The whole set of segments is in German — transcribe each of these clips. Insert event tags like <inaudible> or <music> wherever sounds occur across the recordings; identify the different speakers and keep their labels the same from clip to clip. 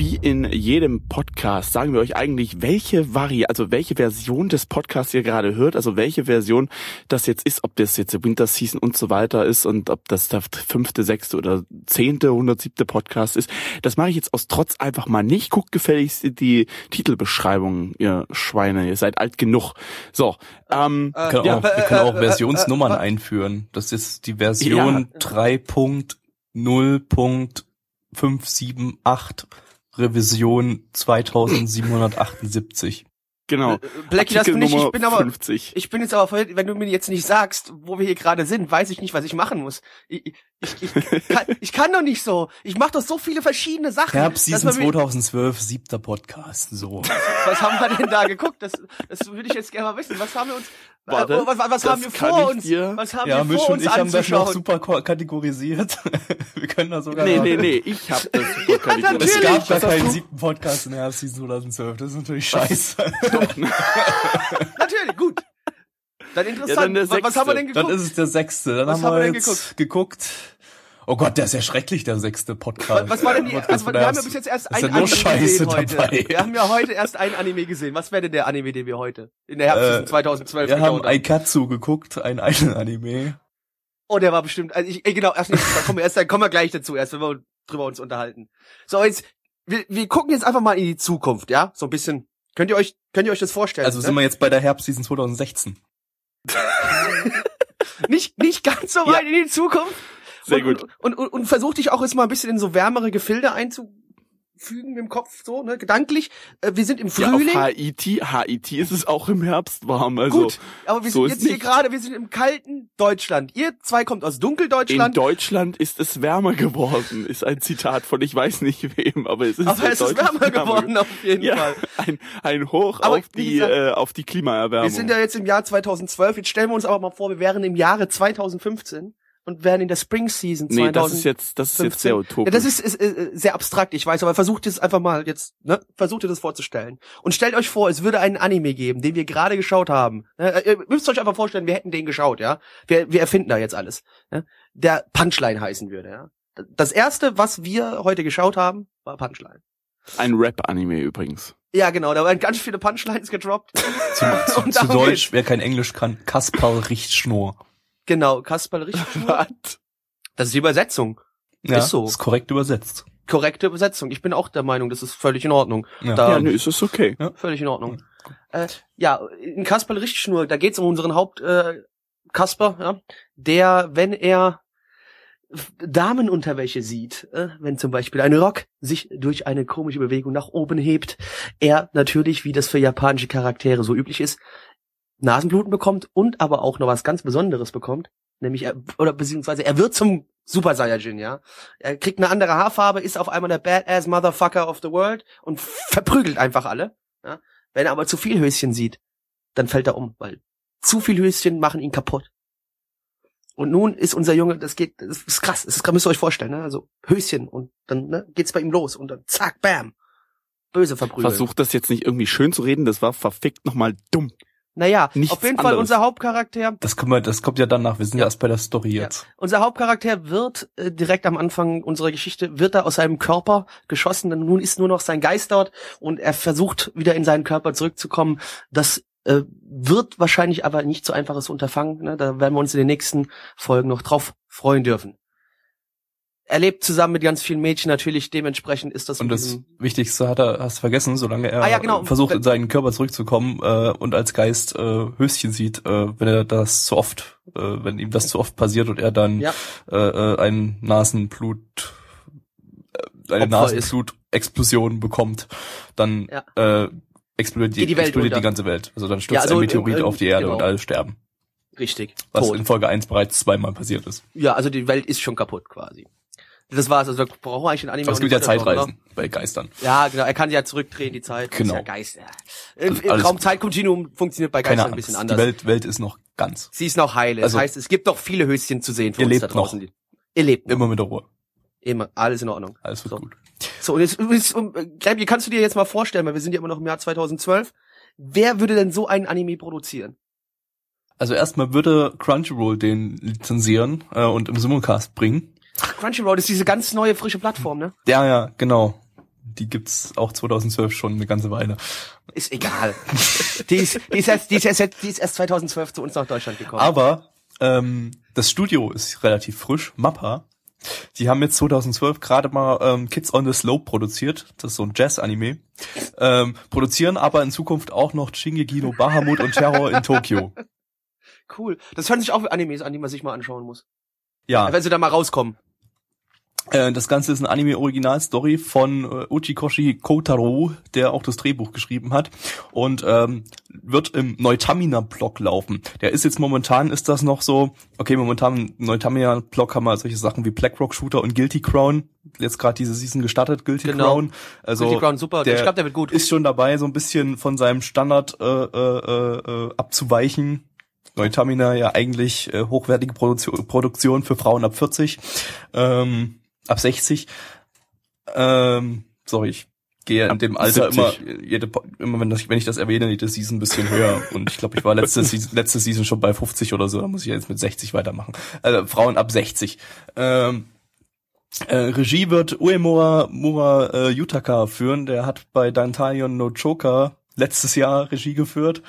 Speaker 1: Wie in jedem Podcast sagen wir euch eigentlich, welche Vari, also welche Version des Podcasts ihr gerade hört, also welche Version das jetzt ist, ob das jetzt Winter Season und so weiter ist und ob das der fünfte, sechste oder zehnte, hundertsiebte Podcast ist. Das mache ich jetzt aus Trotz einfach mal nicht. Guckt gefälligst die Titelbeschreibung, ihr Schweine, ihr seid alt genug. So, ähm,
Speaker 2: Wir können
Speaker 1: ja,
Speaker 2: auch, wir können auch Versionsnummern einführen. Das ist die Version 3.0.578 Revision 2778.
Speaker 1: genau.
Speaker 3: Blackie, das bin ich, ich bin aber,
Speaker 1: 50.
Speaker 3: ich bin jetzt aber, voll- wenn du mir jetzt nicht sagst, wo wir hier gerade sind, weiß ich nicht, was ich machen muss. Ich, ich, ich, ich, kann, ich kann doch nicht so. Ich mache doch so viele verschiedene Sachen.
Speaker 2: Herbst Season
Speaker 3: man mir-
Speaker 2: 2012, siebter Podcast. So.
Speaker 3: Was haben wir denn da geguckt? Das, das würde ich jetzt gerne mal wissen. Was haben wir uns,
Speaker 1: Warte,
Speaker 3: äh, was, was, haben wir vor uns?
Speaker 1: dir-
Speaker 3: Was haben
Speaker 2: Ja,
Speaker 3: wir
Speaker 2: Misch
Speaker 3: vor uns
Speaker 2: ich haben das noch super kategorisiert. <laughs> wir können da sogar
Speaker 1: Nee, nee, nee, ich hab das super kategorisiert.
Speaker 2: Es gab gar keinen siebten Podcast in Herbst Season 2012. Das ist natürlich scheiße.
Speaker 3: Natürlich, gut. Dann interessant.
Speaker 1: Ja, dann
Speaker 3: was, was haben wir denn
Speaker 2: Dann
Speaker 3: geguckt?
Speaker 2: ist es der sechste. Dann
Speaker 3: Was
Speaker 2: haben
Speaker 3: haben
Speaker 2: wir,
Speaker 3: wir denn
Speaker 2: jetzt geguckt? Oh Gott, der ist ja schrecklich, der sechste Podcast.
Speaker 3: Was war denn die, also, wir haben ja bis jetzt erst ein Anime
Speaker 2: Scheiße
Speaker 3: gesehen heute.
Speaker 2: dabei.
Speaker 3: Wir haben ja heute erst ein Anime gesehen. Was wäre denn der Anime, den wir heute in der Herbstseason
Speaker 2: Äh,
Speaker 3: 2012
Speaker 2: Wir haben
Speaker 3: haben?
Speaker 2: Aikatsu geguckt, ein Einen-Anime.
Speaker 3: Oh, der war bestimmt, also ich, äh, genau, erst nicht, da kommen wir erst, dann kommen wir gleich dazu, erst wenn wir drüber uns unterhalten. So, jetzt, wir, wir gucken jetzt einfach mal in die Zukunft, ja? So ein bisschen. Könnt ihr euch, könnt ihr euch das vorstellen?
Speaker 2: Also sind
Speaker 3: ne?
Speaker 2: wir jetzt bei der Herbstseason 2016. <laughs>
Speaker 3: nicht, nicht ganz so weit in die Zukunft.
Speaker 1: Sehr
Speaker 3: und,
Speaker 1: gut.
Speaker 3: Und, und, und versuch dich auch jetzt mal ein bisschen in so wärmere Gefilde einzufügen im Kopf, so, ne, gedanklich. Äh, wir sind im
Speaker 1: Ja, auf
Speaker 3: Frühling.
Speaker 1: HIT, HIT ist es auch im Herbst warm, also.
Speaker 3: Gut, aber wir
Speaker 1: so
Speaker 3: sind jetzt hier gerade, wir sind im kalten Deutschland. Ihr zwei kommt aus
Speaker 1: In
Speaker 3: Dunkeldeutschland.
Speaker 1: Deutschland ist es wärmer geworden, ist ein Zitat von ich weiß nicht wem, aber es ist
Speaker 3: aber
Speaker 1: in
Speaker 3: es ist wärmer geworden auf jeden
Speaker 1: Ja,
Speaker 3: Fall.
Speaker 1: ein, ein Hoch
Speaker 3: Aber
Speaker 1: auf die,
Speaker 3: gesagt,
Speaker 1: äh, auf die Klimaerwärmung.
Speaker 3: Wir sind ja jetzt im Jahr 2012. Jetzt stellen wir uns aber mal vor, wir wären im Jahre 2015 und wären in der Spring Season
Speaker 1: nee,
Speaker 3: 2015.
Speaker 1: das ist jetzt, das ist jetzt sehr utopisch.
Speaker 3: Ja, das ist, ist, ist sehr abstrakt, ich weiß, aber versucht es einfach mal jetzt, ne? Versucht ihr das vorzustellen. Und stellt euch vor, es würde einen Anime geben, den wir gerade geschaut haben. Ne? Ihr müsst euch einfach vorstellen, wir hätten den geschaut, ja? Wir, wir erfinden da jetzt alles. Ne? Der Punchline heißen würde, ja? Das erste, was wir heute geschaut haben, war Punchline.
Speaker 1: ein Rap-Anime übrigens.
Speaker 3: Ja, genau, da werden ganz viele Punchlines gedroppt.
Speaker 2: Zu, <laughs> zu, zu Deutsch,
Speaker 3: geht's.
Speaker 2: wer kein Englisch kann, Kasperl Richtschnur.
Speaker 3: Genau, Kasperl richtig. <laughs>
Speaker 1: Was?
Speaker 3: Das ist die Übersetzung.
Speaker 2: Ja,
Speaker 3: Ist so.
Speaker 2: Ist korrekt übersetzt.
Speaker 3: Korrekte Übersetzung. Ich bin auch der Meinung, das ist völlig in Ordnung.
Speaker 2: Ja.
Speaker 3: Da,
Speaker 1: Ja, nö, ist es okay.
Speaker 3: Völlig in Ordnung. Äh, ja, in Kasperl Richtschnur, da geht's um unseren Haupt äh, Kasper, ja, der, wenn er Damenunterwäsche sieht, äh, wenn zum Beispiel ein Rock sich durch eine komische Bewegung nach oben hebt, er natürlich, wie das für japanische Charaktere so üblich ist, Nasenbluten bekommt und aber auch noch was ganz Besonderes bekommt, nämlich er, oder beziehungsweise er wird zum Super Saiyajin, ja. Er kriegt eine andere Haarfarbe, ist auf einmal der Badass Motherfucker of the World und verprügelt einfach alle. Ja? Wenn er aber zu viel Höschen sieht, dann fällt er um, weil zu viel Höschen machen ihn kaputt. Und nun ist unser Junge, das geht, das ist krass, das müsst ihr euch vorstellen, ne? Also Höschen und dann ne, geht's bei ihm los und dann zack, bam. Böse verprügeln.
Speaker 1: Versucht das jetzt nicht irgendwie schön zu reden, das war verfickt nochmal dumm.
Speaker 3: Naja,
Speaker 1: Nichts
Speaker 3: auf jeden Fall
Speaker 1: anderes.
Speaker 3: unser Hauptcharakter,
Speaker 2: Das kommt, wir- das kommt ja danach. Wir sind ja,
Speaker 3: Ja.
Speaker 2: erst bei der Story
Speaker 3: Ja.
Speaker 2: jetzt.
Speaker 3: unser Hauptcharakter wird äh, direkt am Anfang unserer Geschichte, wird er aus seinem Körper geschossen, denn nun ist nur noch sein Geist dort und er versucht wieder in seinen Körper zurückzukommen. Das äh, wird wahrscheinlich aber nicht so einfaches Unterfangen. Ne? Da werden wir uns in den nächsten Folgen noch drauf freuen dürfen. Er lebt zusammen mit ganz vielen Mädchen natürlich, dementsprechend ist das
Speaker 2: Und das Wichtigste hat er, hast du vergessen, solange er
Speaker 3: Ah, ja, genau.
Speaker 2: versucht, in seinen Körper zurückzukommen äh, und als Geist äh, Höschen sieht, äh, wenn er das zu oft, äh, wenn ihm das zu oft passiert und er dann
Speaker 3: Ja.
Speaker 2: äh, äh, ein Nasenblut, äh, eine. Nasenblut-Explosion bekommt, dann
Speaker 3: Ja.
Speaker 2: äh, explodiert, die,
Speaker 3: die
Speaker 2: explodiert die ganze Welt. Also dann stürzt
Speaker 3: also,
Speaker 2: ein Meteorit
Speaker 3: äh,
Speaker 2: auf die Erde
Speaker 3: genau.
Speaker 2: und alle sterben.
Speaker 3: richtig
Speaker 2: Was
Speaker 3: tot.
Speaker 2: in Folge 1 bereits zweimal passiert ist.
Speaker 3: Ja, also die Welt ist schon kaputt quasi. Das war's, also da braucht man eigentlich den Anime
Speaker 2: Aber es gibt ja
Speaker 3: nicht weiterschauen,
Speaker 2: Zeitreisen bei Geistern.
Speaker 3: Ja, genau, er kann ja zurückdrehen, die Zeit.
Speaker 2: Genau.
Speaker 3: Das ist ja Geist,
Speaker 2: Also
Speaker 3: im Raumzeitkontinuum funktioniert bei Geistern ein bisschen
Speaker 2: Die
Speaker 3: anders.
Speaker 2: Welt, Welt ist noch ganz.
Speaker 3: Sie ist noch heile.
Speaker 2: Also-
Speaker 3: das heißt, es gibt noch viele Höschen zu sehen für
Speaker 2: Ihr
Speaker 3: uns
Speaker 2: lebt
Speaker 3: da draußen.
Speaker 2: noch.
Speaker 3: Ihr lebt noch.
Speaker 2: Immer mit der Ruhe.
Speaker 3: Immer. Alles in Ordnung.
Speaker 2: Alles wird
Speaker 3: So.
Speaker 2: gut.
Speaker 3: So, und jetzt, jetzt um, äh, Gleibi, kannst du dir jetzt mal vorstellen, weil wir sind ja immer noch im Jahr 2012, wer würde denn so einen Anime produzieren?
Speaker 2: Also erstmal würde Crunchyroll den lizenzieren äh, und im Simulcast bringen.
Speaker 3: Crunchyroll ist diese ganz neue, frische Plattform, ne?
Speaker 2: Ja, ja, genau. Die gibt's auch 2012 schon eine ganze Weile.
Speaker 3: Ist egal. die, ist, die, ist erst, die, ist erst, die ist erst 2012 zu uns nach Deutschland gekommen.
Speaker 2: Aber ähm, das Studio ist relativ frisch, Mappa. Die haben jetzt 2012 gerade mal ähm, Kids on the Slope produziert. Das ist so ein Jazz-Anime. Ähm, produzieren aber in Zukunft auch noch Shingeki no Bahamut und Terror in Tokio. <laughs>
Speaker 3: Cool. Das hören sich auch Animes an, die man sich mal anschauen muss.
Speaker 2: Ja,
Speaker 3: Wenn sie da mal rauskommen.
Speaker 2: äh, das Ganze ist eine Anime-Original-Story von äh, Uchikoshi Kotaro, der auch das Drehbuch geschrieben hat und ähm, wird im Neutamina-Blog laufen. Der ist jetzt momentan, ist das noch so, okay, momentan im Neutamina-Blog haben wir solche Sachen wie Blackrock Shooter und Guilty Crown. Jetzt gerade diese Season gestartet, Guilty
Speaker 3: Genau.
Speaker 2: Crown. Also
Speaker 3: Guilty Crown, super.
Speaker 2: der
Speaker 3: Ich glaube, der wird gut.
Speaker 2: ist schon dabei, so ein bisschen von seinem Standard äh, äh, äh, abzuweichen. Neutamina ja eigentlich äh, hochwertige Produktion, Produktion für Frauen ab 40, ähm, ab 60. Ähm, sorry, ich gehe in
Speaker 1: Ab
Speaker 2: dem Alter immer,
Speaker 1: 70.
Speaker 2: jede, Po- immer wenn, das, wenn ich das erwähne, jede Season ein bisschen höher. Und ich glaube, ich war letzte, Season, <laughs> letzte Season schon bei 50 oder so, da muss ich jetzt mit 60 weitermachen. Also Frauen ab 60. Ähm, äh, Regie wird Uemura Mura äh, Yutaka führen. Der hat bei Dantalion no Choker letztes Jahr Regie geführt.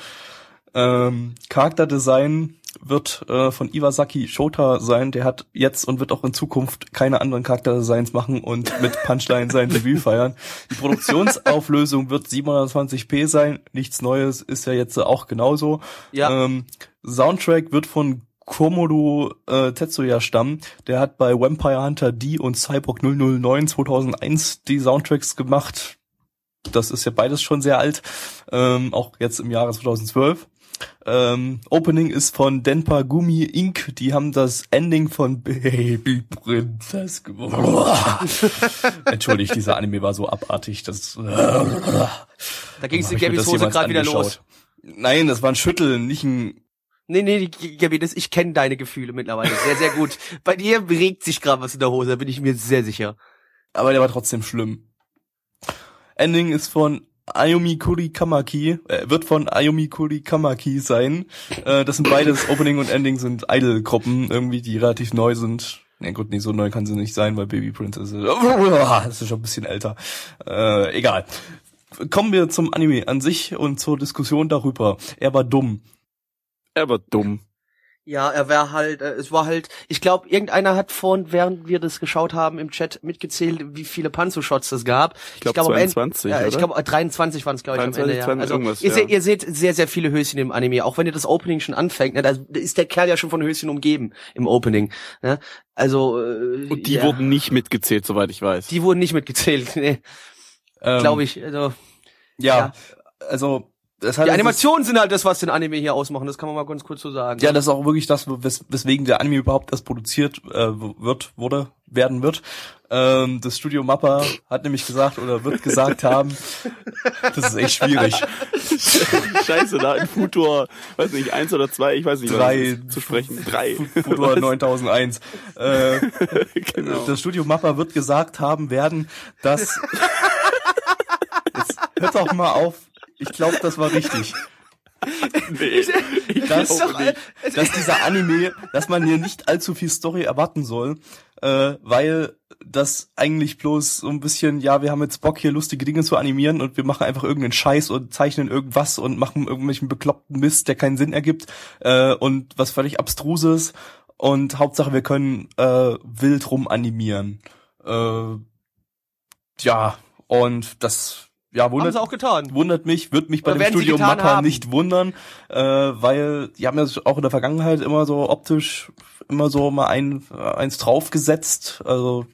Speaker 2: Ähm, Charakterdesign wird äh, von Iwasaki Shota sein. Der hat jetzt und wird auch in Zukunft keine anderen Charakterdesigns machen und mit Punchline sein <laughs> Debüt feiern. Die Produktionsauflösung wird 720p sein. Nichts Neues ist ja jetzt auch genauso.
Speaker 3: Ja.
Speaker 2: Ähm, Soundtrack wird von Komodo äh, Tetsuya stammen. Der hat bei Vampire Hunter D und Cyborg 009 2001 die Soundtracks gemacht. Das ist ja beides schon sehr alt. Ähm, auch jetzt im Jahre 2012. Ähm, Opening ist von Denpa Gumi Inc. Die haben das Ending von Baby Princess gemacht. <laughs> Entschuldigt, dieser Anime war so abartig. Das,
Speaker 3: Da ging es Gabys
Speaker 2: das
Speaker 3: Hose gerade wieder los.
Speaker 2: Nein, das war ein Schütteln, nicht ein
Speaker 3: Nee, nee, die- Gabi, das, ich kenne deine Gefühle mittlerweile sehr, sehr gut. <laughs> Bei dir regt sich gerade was in der Hose, da bin ich mir sehr sicher.
Speaker 2: aber der war trotzdem schlimm. Ending ist von Ayumi Kurikamaki, äh, wird von Ayumi Kurikamaki sein. Äh, das sind beides <coughs> Opening und Ending sind Idol-Gruppen, irgendwie, die relativ neu sind. Nee, gut, nee, so neu kann sie nicht sein, weil Baby Princess ist, <laughs> das ist schon ein bisschen älter. Äh, egal. Kommen wir zum Anime an sich und zur Diskussion darüber. Er war dumm.
Speaker 1: Er war dumm.
Speaker 3: Ja, er war halt, äh, es war halt, ich glaube, irgendeiner hat vorhin, während wir das geschaut haben, im Chat mitgezählt, wie viele Panzo-Shots es gab.
Speaker 1: Ich glaube
Speaker 3: glaub, am Ende-
Speaker 1: 22,
Speaker 3: Ja, ich glaube, 23 waren es, glaube ich, am
Speaker 1: 23,
Speaker 3: Ende. Ja.
Speaker 1: 20
Speaker 3: Also,
Speaker 1: irgendwas,
Speaker 3: ihr,
Speaker 1: ja.
Speaker 3: seht, ihr seht sehr, sehr viele Höschen im Anime. Auch wenn ihr das Opening schon anfängt, ne, da ist der Kerl ja schon von Höschen umgeben im Opening. Ne? Also, äh,
Speaker 1: Und die
Speaker 3: ja,
Speaker 1: wurden nicht mitgezählt, soweit ich weiß.
Speaker 3: die wurden nicht mitgezählt, <laughs> nee,
Speaker 2: Ähm,
Speaker 3: glaube ich. Also,
Speaker 2: Ja,
Speaker 3: Ja.
Speaker 2: also das hat
Speaker 3: die Animationen sind halt das, was den Anime hier ausmachen. Das kann man mal ganz kurz so sagen.
Speaker 2: Ja, das ist auch wirklich das, wes weswegen der Anime überhaupt erst produziert äh, wird, wurde, werden wird. Ähm, das Studio Mappa hat nämlich gesagt oder wird gesagt haben, <laughs> das ist echt schwierig.
Speaker 1: Scheiße, da in Futur, weiß nicht, eins oder zwei, ich weiß nicht,
Speaker 2: Drei.
Speaker 1: zu sprechen. Drei.
Speaker 2: Futur <laughs> 9001. Äh, <laughs>
Speaker 1: genau.
Speaker 2: Das Studio Mappa wird gesagt haben werden, dass Jetzt hört doch mal auf. Ich glaube, das war richtig. <laughs>
Speaker 1: Nee, ich
Speaker 2: Das,
Speaker 1: glaube nicht.
Speaker 2: dass dieser Anime, dass man hier nicht allzu viel Story erwarten soll, äh, weil das eigentlich bloß so ein bisschen, ja, wir haben jetzt Bock hier lustige Dinge zu animieren und wir machen einfach irgendeinen Scheiß und zeichnen irgendwas und machen irgendwelchen bekloppten Mist, der keinen Sinn ergibt äh, und was völlig abstruses und Hauptsache wir können äh, wild rum animieren. Äh, ja, und das ja
Speaker 3: haben
Speaker 2: wundert
Speaker 3: sie auch getan.
Speaker 2: wundert mich, wird mich bei
Speaker 3: Oder
Speaker 2: dem Studio Mappa
Speaker 3: haben?
Speaker 2: nicht wundern, äh, weil die haben ja auch in der Vergangenheit immer so optisch immer so mal ein, eins draufgesetzt. Also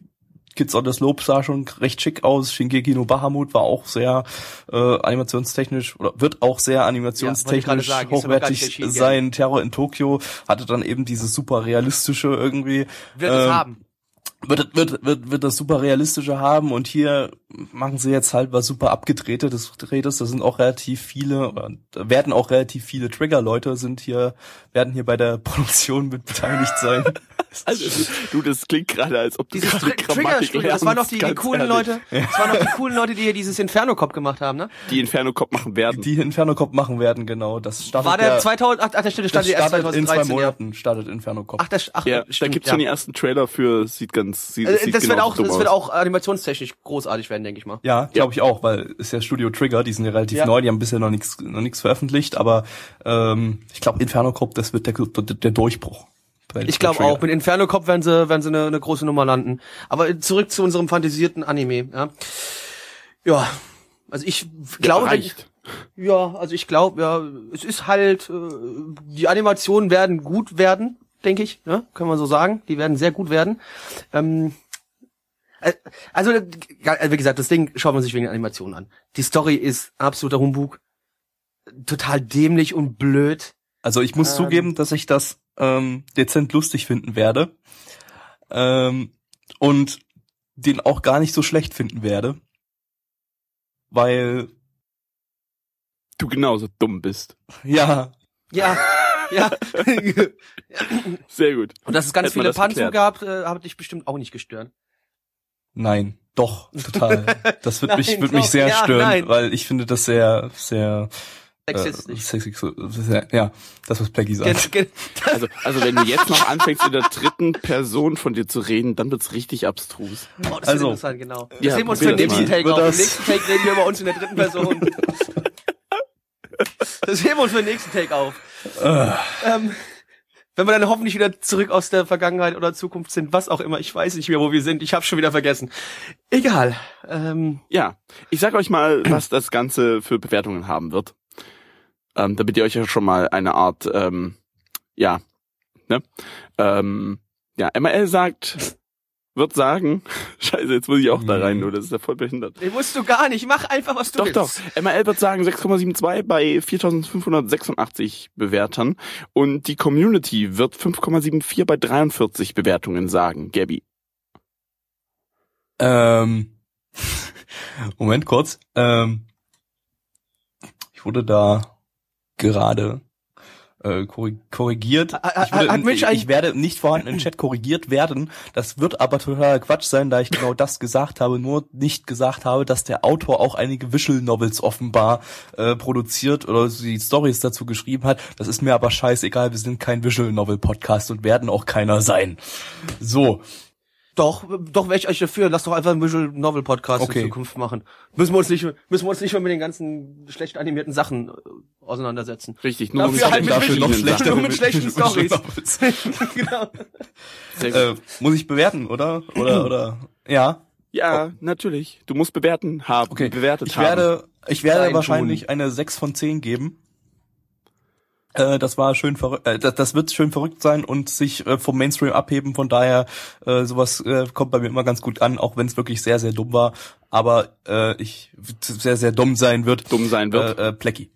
Speaker 2: Kids on the Slope sah schon recht schick aus. Shingeki no Bahamut war auch sehr äh, animationstechnisch oder wird auch sehr
Speaker 3: Ja,
Speaker 2: animationstechnisch
Speaker 3: gerade sagen,
Speaker 2: hochwertig sein. Terror in Tokio hatte dann eben dieses super realistische irgendwie.
Speaker 3: Wird es
Speaker 2: Ähm,
Speaker 3: haben.
Speaker 2: Wird, wird, wird, wird das super realistische haben und hier machen sie jetzt halt was super abgedrehtes, drehtes. Da sind auch relativ viele, da werden auch relativ viele Trigger-Leute sind hier, werden hier bei der <laughs> Produktion mit beteiligt sein. <laughs>
Speaker 1: Also, du, das klingt gerade, als ob du
Speaker 3: Dieses
Speaker 1: gerade
Speaker 3: Tri
Speaker 1: Grammatik
Speaker 3: Trigger, das waren doch die, die coolen
Speaker 1: ehrlich.
Speaker 3: Leute, <laughs> das waren doch die coolen Leute, die hier dieses Inferno-Cop gemacht haben, ne?
Speaker 1: Die Inferno Cop machen werden.
Speaker 2: Die Inferno Cop machen werden, genau. Das startet
Speaker 3: War der
Speaker 2: ja,
Speaker 3: 2000, ach, der Stelle
Speaker 2: das
Speaker 3: stand erst
Speaker 2: startet in
Speaker 3: 2013,
Speaker 2: zwei
Speaker 3: ja.
Speaker 2: Monaten, startet Inferno Cop.
Speaker 3: Ach, das, ach,
Speaker 1: ja, da
Speaker 3: stimmt,
Speaker 1: gibt's
Speaker 3: ja.
Speaker 1: schon die ersten Trailer für, sieht ganz, sieht,
Speaker 3: Äh,
Speaker 1: sieht
Speaker 3: das wird auch, das wird auch animationstechnisch großartig werden, denke ich mal.
Speaker 2: Ja, glaube ich auch, weil ist ja Studio Trigger, die sind ja relativ neu, die haben bisher noch nichts noch nichts veröffentlicht, aber ähm, ich glaube Inferno Cop, das wird der, der, der Durchbruch.
Speaker 3: Ich glaube auch, mit Inferno Cop werden sie, werden sie eine, eine große Nummer landen. Aber zurück zu unserem fantasierten Anime, ja. Ja, also ich glaube,
Speaker 1: reicht.
Speaker 3: ja, also ich glaube, ja, es ist halt, äh, die Animationen werden gut werden, denke ich, ne? können wir so sagen. Die werden sehr gut werden. Ähm, äh, also, äh, wie gesagt, das Ding schaut man sich wegen der Animation an. Die Story ist absoluter Humbug. Total dämlich und blöd.
Speaker 2: Also ich muss
Speaker 3: Ähm.
Speaker 2: zugeben, dass ich das ähm, dezent lustig finden werde ähm, und den auch gar nicht so schlecht finden werde, weil
Speaker 1: Du genauso dumm bist.
Speaker 2: ja
Speaker 3: Ja, ja. <laughs>
Speaker 1: Sehr gut.
Speaker 3: Und dass es ganz
Speaker 1: Hätte man
Speaker 3: viele Panzer gab, äh, hat dich bestimmt auch nicht gestört.
Speaker 2: nein, doch total. Das <laughs> wird mich
Speaker 3: Nein,
Speaker 2: wird mich sehr
Speaker 3: ja,
Speaker 2: stören,
Speaker 3: nein.
Speaker 2: weil ich finde das sehr sehr
Speaker 3: Sexistisch.
Speaker 2: Äh, sehr, ja, das was Peggy sagt. <laughs>
Speaker 1: Also, also wenn du jetzt noch anfängst, in der dritten Person von dir zu reden, dann wird's richtig abstrus.
Speaker 3: Oh, das
Speaker 2: Also.
Speaker 3: ist interessant, genau. Das
Speaker 1: Ja,
Speaker 3: sehen wir uns für den nächsten. Take auf. Im nächsten Take reden wir über uns in der dritten Person. Das heben wir uns für den nächsten Take auf. ähm, wenn wir dann hoffentlich wieder zurück aus der Vergangenheit oder Zukunft sind, was auch immer, ich weiß nicht mehr, wo wir sind, ich habe schon wieder vergessen. Egal. Ähm,
Speaker 1: Ja, ich sag euch mal, was das Ganze für Bewertungen haben wird. Ähm, damit ihr euch ja schon mal eine Art, ähm, ja, ne? Ähm, ja, ML sagt, wird sagen, <laughs> scheiße, jetzt muss ich auch da rein, du, das ist ja voll behindert.
Speaker 3: den musst du gar nicht, mach einfach, was du
Speaker 1: Doch,
Speaker 3: willst.
Speaker 1: doch. ML wird sagen 6,72 bei 4586 Bewertern und die Community wird 5,74 bei 43 Bewertungen sagen, Gabby.
Speaker 2: Ähm, <laughs> Moment kurz. Ähm, ich wurde da gerade äh, korri- korrigiert. Ich, wurde
Speaker 3: hat
Speaker 2: ich,
Speaker 3: ein-
Speaker 2: ich werde nicht vorhanden im Chat korrigiert werden. Das wird aber totaler Quatsch sein, da ich genau das gesagt habe, nur nicht gesagt habe, dass der Autor auch einige Visual Novels offenbar äh, produziert oder die Stories dazu geschrieben hat. Das ist mir aber scheißegal, wir sind kein Visual Novel Podcast und werden auch keiner sein. So,
Speaker 3: Doch, doch wäre ich euch dafür. Lass doch einfach einen Visual Novel Podcast
Speaker 2: Okay.
Speaker 3: in Zukunft machen. Müssen wir uns nicht, müssen wir uns nicht mehr mit den ganzen schlecht animierten Sachen äh, auseinandersetzen.
Speaker 1: Richtig, nur
Speaker 3: Dafür
Speaker 1: mit
Speaker 3: halt mit
Speaker 1: dafür
Speaker 3: Visual-
Speaker 1: noch schlechter.
Speaker 3: nur mit schlechten <laughs> Stories. <laughs> Genau.
Speaker 2: Äh, muss ich bewerten, oder? Oder, oder? Ja.
Speaker 1: Ja, natürlich. Du musst bewerten haben.
Speaker 2: Okay.
Speaker 1: Bewertet
Speaker 2: Ich
Speaker 1: haben.
Speaker 2: werde, ich werde
Speaker 3: Dein
Speaker 2: wahrscheinlich eine 6 von 10 geben. Äh, das war schön verrückt, äh, das, das wird schön verrückt sein und sich äh, vom Mainstream abheben. Von daher, äh, sowas äh, kommt bei mir immer ganz gut an, auch wenn es wirklich sehr, sehr dumm war. Aber äh, ich sehr, sehr dumm sein wird.
Speaker 1: dumm sein wird.
Speaker 2: Äh, äh, Plecki.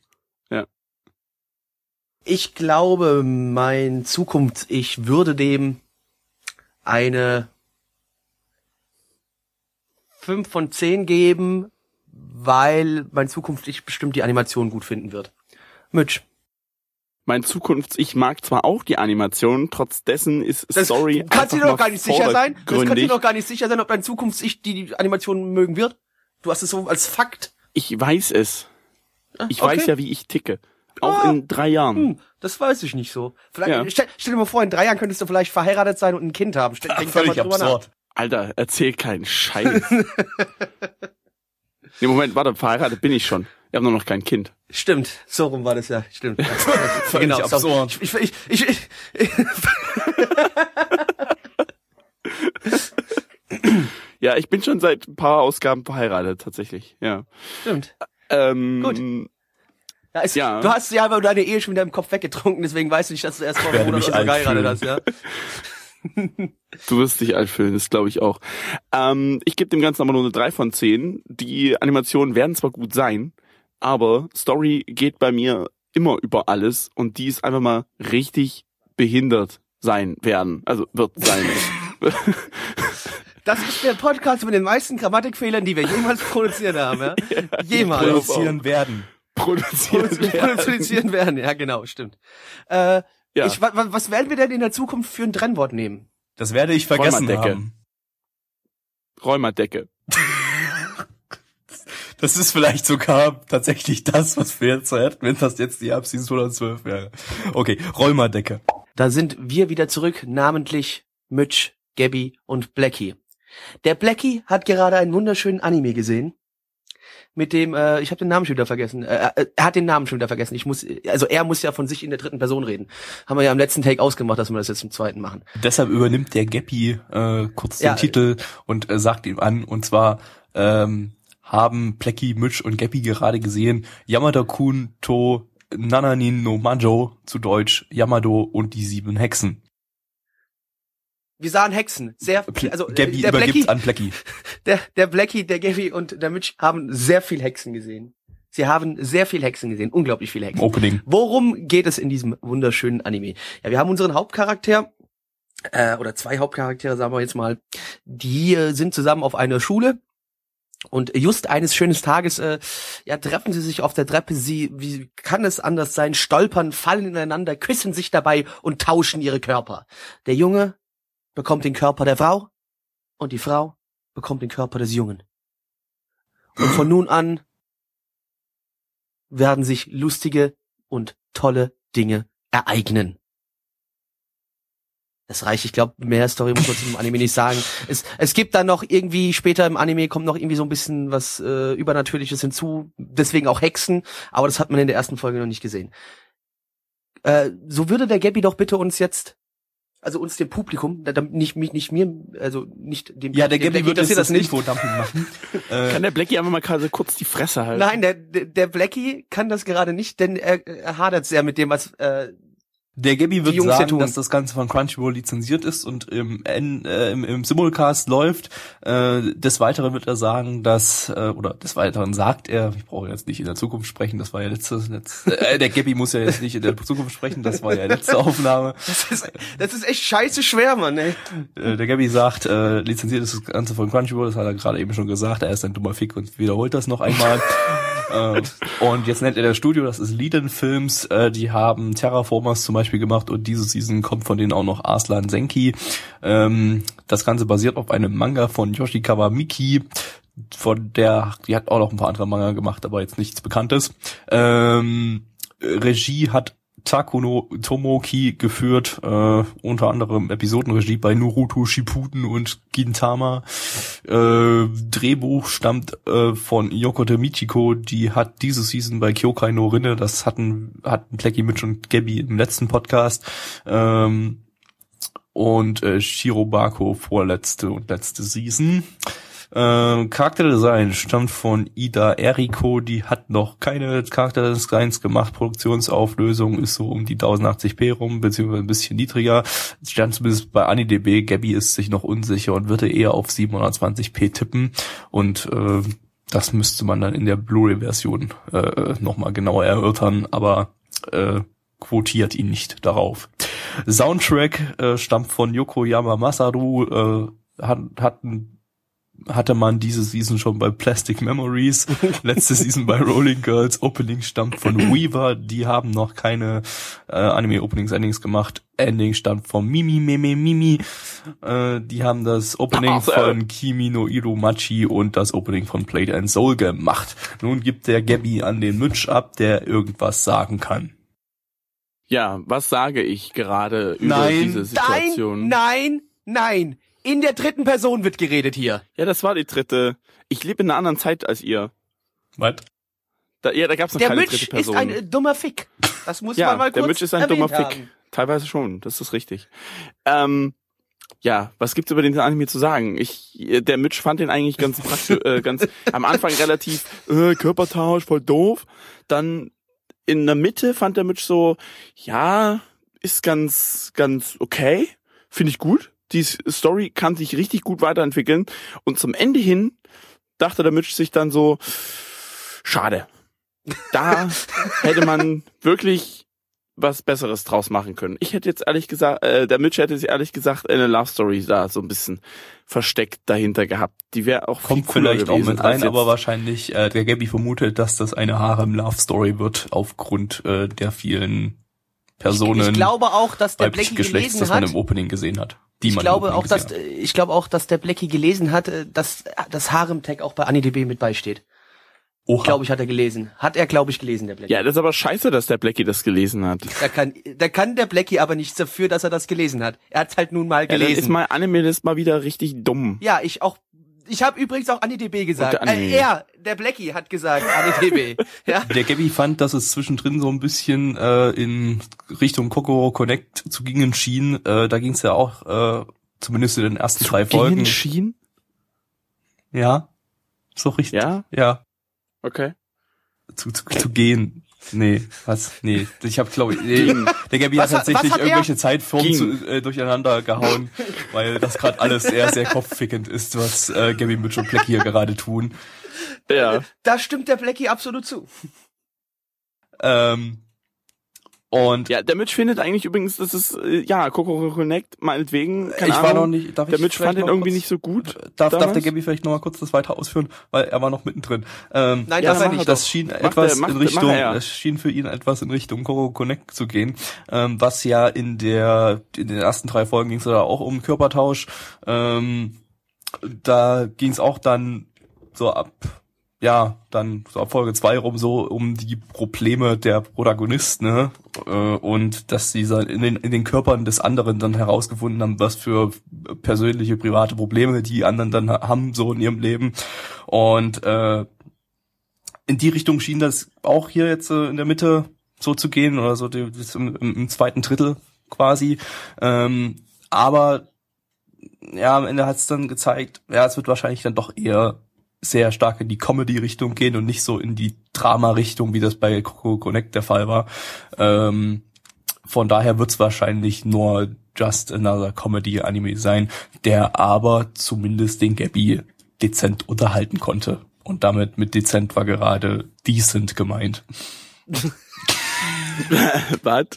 Speaker 3: Ich glaube, mein Zukunft-Ich würde dem eine 5 von 10 geben, weil mein Zukunft-Ich bestimmt die Animation gut finden wird. Mitch.
Speaker 1: mein Zukunfts-Ich mag zwar auch die Animation, trotz dessen ist
Speaker 3: Das
Speaker 1: Story
Speaker 3: kannst du dir
Speaker 1: einfach
Speaker 3: doch gar nicht sicher sein. Das kannst du dir doch gar nicht sicher sein, ob dein Zukunft-Ich die, die Animation mögen wird. Du hast es so als Fakt.
Speaker 1: Ich weiß es. Ich
Speaker 3: okay.
Speaker 1: weiß ja, wie ich ticke. Auch
Speaker 3: Ah.
Speaker 1: in drei Jahren.
Speaker 3: Hm, das weiß ich nicht so.
Speaker 1: Ja.
Speaker 3: stell, stell dir mal vor, in drei Jahren könntest du vielleicht verheiratet sein und ein Kind haben. Stell, mal
Speaker 2: Völlig
Speaker 3: drüber nach.
Speaker 2: absurd.
Speaker 1: Alter, erzähl keinen Scheiß. <laughs> nee, Moment, warte, verheiratet bin ich schon. Ich habe nur noch kein Kind.
Speaker 3: Stimmt, so rum war das ja. Stimmt. Ja. <laughs>
Speaker 2: Völlig
Speaker 3: genau,
Speaker 2: absurd.
Speaker 3: Ich, ich, ich, ich, ich, <laughs>
Speaker 1: Ja, ich bin schon seit ein paar Ausgaben verheiratet, tatsächlich. Ja.
Speaker 3: stimmt.
Speaker 1: Ähm,
Speaker 3: Gut. Ja, es,
Speaker 1: Ja.
Speaker 3: Du hast ja aber deine Ehe schon wieder im Kopf weggetrunken, deswegen weißt du nicht, dass du erst vor einem Monat oder so geheiratet hast, ja. <laughs>
Speaker 1: Du wirst dich alt fühlen, das glaube ich auch. Ähm, ich gebe dem Ganzen aber nur eine 3 von 10. Die Animationen werden zwar gut sein, aber Story geht bei mir immer über alles und die ist einfach mal richtig behindert sein werden. Also wird sein.
Speaker 3: Das ist der Podcast mit den meisten Grammatikfehlern, die wir jemals produziert haben. Ja? <laughs> Jemals.
Speaker 2: Produzieren werden.
Speaker 1: Produzieren.
Speaker 3: Produzieren, produzieren werden. Ja, genau, stimmt. Äh,
Speaker 1: Ja.
Speaker 3: ich, wa, wa- was werden wir denn in der Zukunft für ein Trennwort nehmen?
Speaker 2: Das werde ich vergessen
Speaker 1: Rheumadecke.
Speaker 2: haben.
Speaker 1: Rheumadecke. <laughs>
Speaker 2: Das ist vielleicht sogar tatsächlich das, was wir jetzt hätten, wenn das jetzt die Abseason 212 wäre. Okay, Rheumadecke.
Speaker 3: Da sind wir wieder zurück, namentlich Mitch, Gabby und Blackie. Der Blackie hat gerade einen wunderschönen Anime gesehen. Mit dem, äh, ich habe den Namen schon wieder vergessen. Äh, äh, er hat den Namen schon wieder vergessen. Ich muss, also er muss ja von sich in der dritten Person reden. Haben wir ja am letzten Take ausgemacht, dass wir das jetzt im zweiten machen.
Speaker 2: Deshalb übernimmt der Gappy äh, kurz
Speaker 3: Ja.
Speaker 2: den Titel und äh, sagt ihm an, und zwar ähm, haben Plecky, Mitch und Gappy gerade gesehen, Yamada-kun to Nananin no Majo, zu Deutsch Yamado und die sieben Hexen.
Speaker 3: Wir sahen Hexen. Sehr, also äh,
Speaker 2: Gappy
Speaker 3: der Blackie,
Speaker 2: an Plecky. <laughs>
Speaker 3: der, der Blackie, der Gabby und der Mitch haben sehr viel Hexen gesehen. Sie haben sehr viel Hexen gesehen, unglaublich viele Hexen.
Speaker 2: Opening.
Speaker 3: Worum geht es in diesem wunderschönen Anime? Ja, wir haben unseren Hauptcharakter, äh, oder zwei Hauptcharaktere, sagen wir jetzt mal, die äh, sind zusammen auf einer Schule. Und just eines schönen Tages, äh, ja, treffen sie sich auf der Treppe. Sie, wie kann es anders sein? Stolpern, fallen ineinander, küssen sich dabei und tauschen ihre Körper. Der Junge bekommt den Körper der Frau und die Frau bekommt den Körper des Jungen. Und von nun an werden sich lustige und tolle Dinge ereignen. Das reicht, ich glaube, mehr Story muss man zu dem Anime nicht sagen. Es, es gibt dann noch irgendwie, später im Anime kommt noch irgendwie so ein bisschen was äh, Übernatürliches hinzu, deswegen auch Hexen, aber das hat man in der ersten Folge noch nicht gesehen. Äh, so würde der Gabby doch bitte uns jetzt, also uns dem Publikum, da- damit nicht, mich, nicht mir, also nicht dem
Speaker 2: Ja, der
Speaker 3: dem
Speaker 2: Gappy wird das
Speaker 3: das nicht.
Speaker 2: Infodumping machen. <laughs> äh,
Speaker 1: Kann der Blackie einfach mal gerade kurz die Fresse halten?
Speaker 3: Nein, der, der, der Blackie kann das gerade nicht, denn er, er hadert sehr mit dem, was äh,
Speaker 2: Der Gabby wird sagen, dass das Ganze von Crunchyroll lizenziert ist und im, N- äh, im, im Simulcast läuft. Äh, des Weiteren wird er sagen, dass, äh, oder des Weiteren sagt er, ich brauche jetzt nicht in der Zukunft sprechen, das war ja letzte, letzte <laughs> äh, der Gabby muss ja jetzt nicht in der Zukunft sprechen, das war ja letzte <laughs> Aufnahme.
Speaker 3: das ist, das ist echt scheiße schwer, Mann, ey.
Speaker 2: Äh, der Gabby sagt, äh, lizenziert ist das Ganze von Crunchyroll, das hat er gerade eben schon gesagt, er ist ein dummer Fick und wiederholt das noch einmal. <laughs> äh, und jetzt nennt er das Studio, das ist Liden Films, äh, die haben Terraformers zum Beispiel gemacht und diese Season kommt von denen auch noch Arslan Senki. Ähm, das Ganze basiert auf einem Manga von Yoshikawa Miki, von der, die hat auch noch ein paar andere Manga gemacht, aber jetzt nichts Bekanntes. Ähm, Regie hat Takuno Tomoki geführt, äh, unter anderem Episodenregie bei Naruto Shippuden und Gintama. Äh, Drehbuch stammt äh, von Yoko Michiko, die hat diese Season bei Kyokai no Rinne, das hatten hatten Plecky Mitch und Gabby im letzten Podcast. Ähm, und äh, Shirobako vorletzte und letzte Season. Ähm, Charakterdesign stammt von Ida Eriko, die hat noch keine Charakterdesigns gemacht. Produktionsauflösung ist so um die 1080p rum, beziehungsweise ein bisschen niedriger. Stand zumindest bei AniDB. Gabby ist sich noch unsicher und würde eher auf 720p tippen. Und äh, das müsste man dann in der Blu-ray-Version äh, nochmal genauer erörtern, aber äh, quotiert ihn nicht darauf. Soundtrack äh, stammt von Yokoyama Masaru, äh, hat, hat ein hatte man diese Season schon bei Plastic Memories, <laughs> letzte Season bei Rolling Girls, Opening stammt von <clears throat> Weaver, die haben noch keine äh, Anime-Openings, Endings gemacht, Ending stammt von Mimi, Mimi, Mimi, äh, die haben das Opening
Speaker 1: Ach, äh.
Speaker 2: von Kimi no Irumachi und das Opening von Plate and Soul gemacht. Nun gibt der Gabby an den Mitch ab, der irgendwas sagen kann.
Speaker 1: Ja, was sage ich gerade über
Speaker 2: Nein.
Speaker 1: diese Situation?
Speaker 3: Nein, nein, nein. In der dritten Person wird geredet hier.
Speaker 1: Ja, das war die dritte. Ich lebe in einer anderen Zeit als ihr.
Speaker 2: Was?
Speaker 1: Da, ja, da gab's noch
Speaker 3: Der
Speaker 1: keine
Speaker 3: Mitch
Speaker 1: dritte
Speaker 3: ist
Speaker 1: Person.
Speaker 3: ein äh, dummer Fick. Das muss
Speaker 1: ja,
Speaker 3: man mal kurz
Speaker 1: der Mitch ist ein dummer Fick.
Speaker 3: haben.
Speaker 1: Teilweise schon, das ist richtig. Ähm, ja, was gibt's über den Anime zu sagen? Ich, der Mitch fand den eigentlich ganz <laughs> praktisch, äh, ganz am Anfang relativ äh, Körpertausch, voll doof. Dann in der Mitte fand der Mitch so, ja, ist ganz, ganz okay, finde ich gut. Die Story kann sich richtig gut weiterentwickeln. Und zum Ende hin dachte der Mitch sich dann so, schade. Da <laughs> hätte man wirklich was Besseres draus machen können. Ich hätte jetzt ehrlich gesagt, äh, der Mitch hätte sich ehrlich gesagt eine Love Story da so ein bisschen versteckt dahinter gehabt. Die wäre auch
Speaker 2: Kommt
Speaker 1: viel cooler
Speaker 2: vielleicht auch
Speaker 1: gewesen
Speaker 2: mit
Speaker 1: als
Speaker 2: rein, aber wahrscheinlich, äh, der Gabby vermutet, dass das eine Harem-Love-Story wird, aufgrund äh, der vielen Personen
Speaker 3: Ich glaube auch, dass der Blackie
Speaker 2: Geschlechts,
Speaker 3: gelesen
Speaker 2: das man
Speaker 3: hat.
Speaker 2: im Opening gesehen hat. Die
Speaker 3: Ich
Speaker 2: man
Speaker 3: glaube auch, dass
Speaker 2: hat.
Speaker 3: ich glaube auch, dass der Blackie gelesen hat, äh, dass das Harem-Tag auch bei AniDB mit beisteht.
Speaker 2: Oha.
Speaker 3: Glaube ich, hat er gelesen. Hat er, glaube ich, gelesen, der Blackie.
Speaker 1: Ja, das ist aber scheiße, dass der Blackie das gelesen hat.
Speaker 3: Da kann, da kann der Blackie aber nichts dafür, dass er das gelesen hat. Er hat halt nun mal
Speaker 1: Ja, dann ist
Speaker 3: gelesen.
Speaker 1: mein Anime das mal wieder richtig dumm.
Speaker 3: Ja, ich auch. Ich habe übrigens auch AniDB gesagt. Äh, er, der Blackie, hat gesagt AniDB. <laughs> ja.
Speaker 2: Der Gabby fand, dass es zwischendrin so ein bisschen äh, in Richtung Kokoro Connect zu gingen schien. Äh, da ging es ja auch, äh, zumindest in den ersten drei Folgen.
Speaker 1: Gegen Schien?
Speaker 2: Ja. So richtig.
Speaker 1: Ja?
Speaker 2: Ja.
Speaker 1: Okay.
Speaker 2: Zu, zu, zu gehen. Nee, was? Nee, ich habe glaube ich, nee, der Gabby hat tatsächlich
Speaker 3: hat
Speaker 2: irgendwelche Zeitformen zu, äh, durcheinander gehauen, weil das gerade alles sehr, sehr kopffickend ist, was äh, Gabby Mitch und Black hier gerade tun.
Speaker 1: Ja.
Speaker 3: Da stimmt der Blackie absolut zu.
Speaker 2: Ähm, und
Speaker 1: Ja, der Mitch findet eigentlich übrigens, das ist, äh, ja, Kokoro Connect, meinetwegen, keine
Speaker 2: ich
Speaker 1: Ahnung.
Speaker 2: war noch nicht, darf
Speaker 1: der
Speaker 2: ich
Speaker 1: Mitch fand den
Speaker 2: noch
Speaker 1: irgendwie
Speaker 2: kurz-
Speaker 1: nicht so gut.
Speaker 2: Darf, darf
Speaker 1: damals.
Speaker 2: der Gabby vielleicht noch mal kurz das weiter ausführen, weil er war noch mittendrin. Ähm,
Speaker 3: Nein,
Speaker 1: Ja,
Speaker 3: darf er
Speaker 2: das schien
Speaker 1: Macht
Speaker 2: etwas
Speaker 1: er- macht-
Speaker 2: in Richtung,
Speaker 1: er.
Speaker 2: es schien für ihn etwas in Richtung Koro Connect zu gehen, ähm, was ja in der, in den ersten drei Folgen ging es da auch um Körpertausch. Ähm, da ging es auch dann so ab, ja, dann so ab Folge zwei rum so um die Probleme der Protagonisten ne? äh, und dass sie in den, in den Körpern des anderen dann herausgefunden haben, was für persönliche, private Probleme die anderen dann ha- haben so in ihrem Leben und äh, in die Richtung schien das auch hier jetzt äh, in der Mitte so zu gehen oder so die, im, im zweiten Drittel quasi. Ähm, aber ja, am Ende hat es dann gezeigt, ja, es wird wahrscheinlich dann doch eher sehr stark in die Comedy-Richtung gehen und nicht so in die Drama-Richtung, wie das bei Coco Connect der Fall war. Ähm, von daher wird es wahrscheinlich nur Just Another Comedy-Anime sein, der aber zumindest den Gabby dezent unterhalten konnte. Und damit mit dezent war gerade decent gemeint. <laughs>
Speaker 1: Was?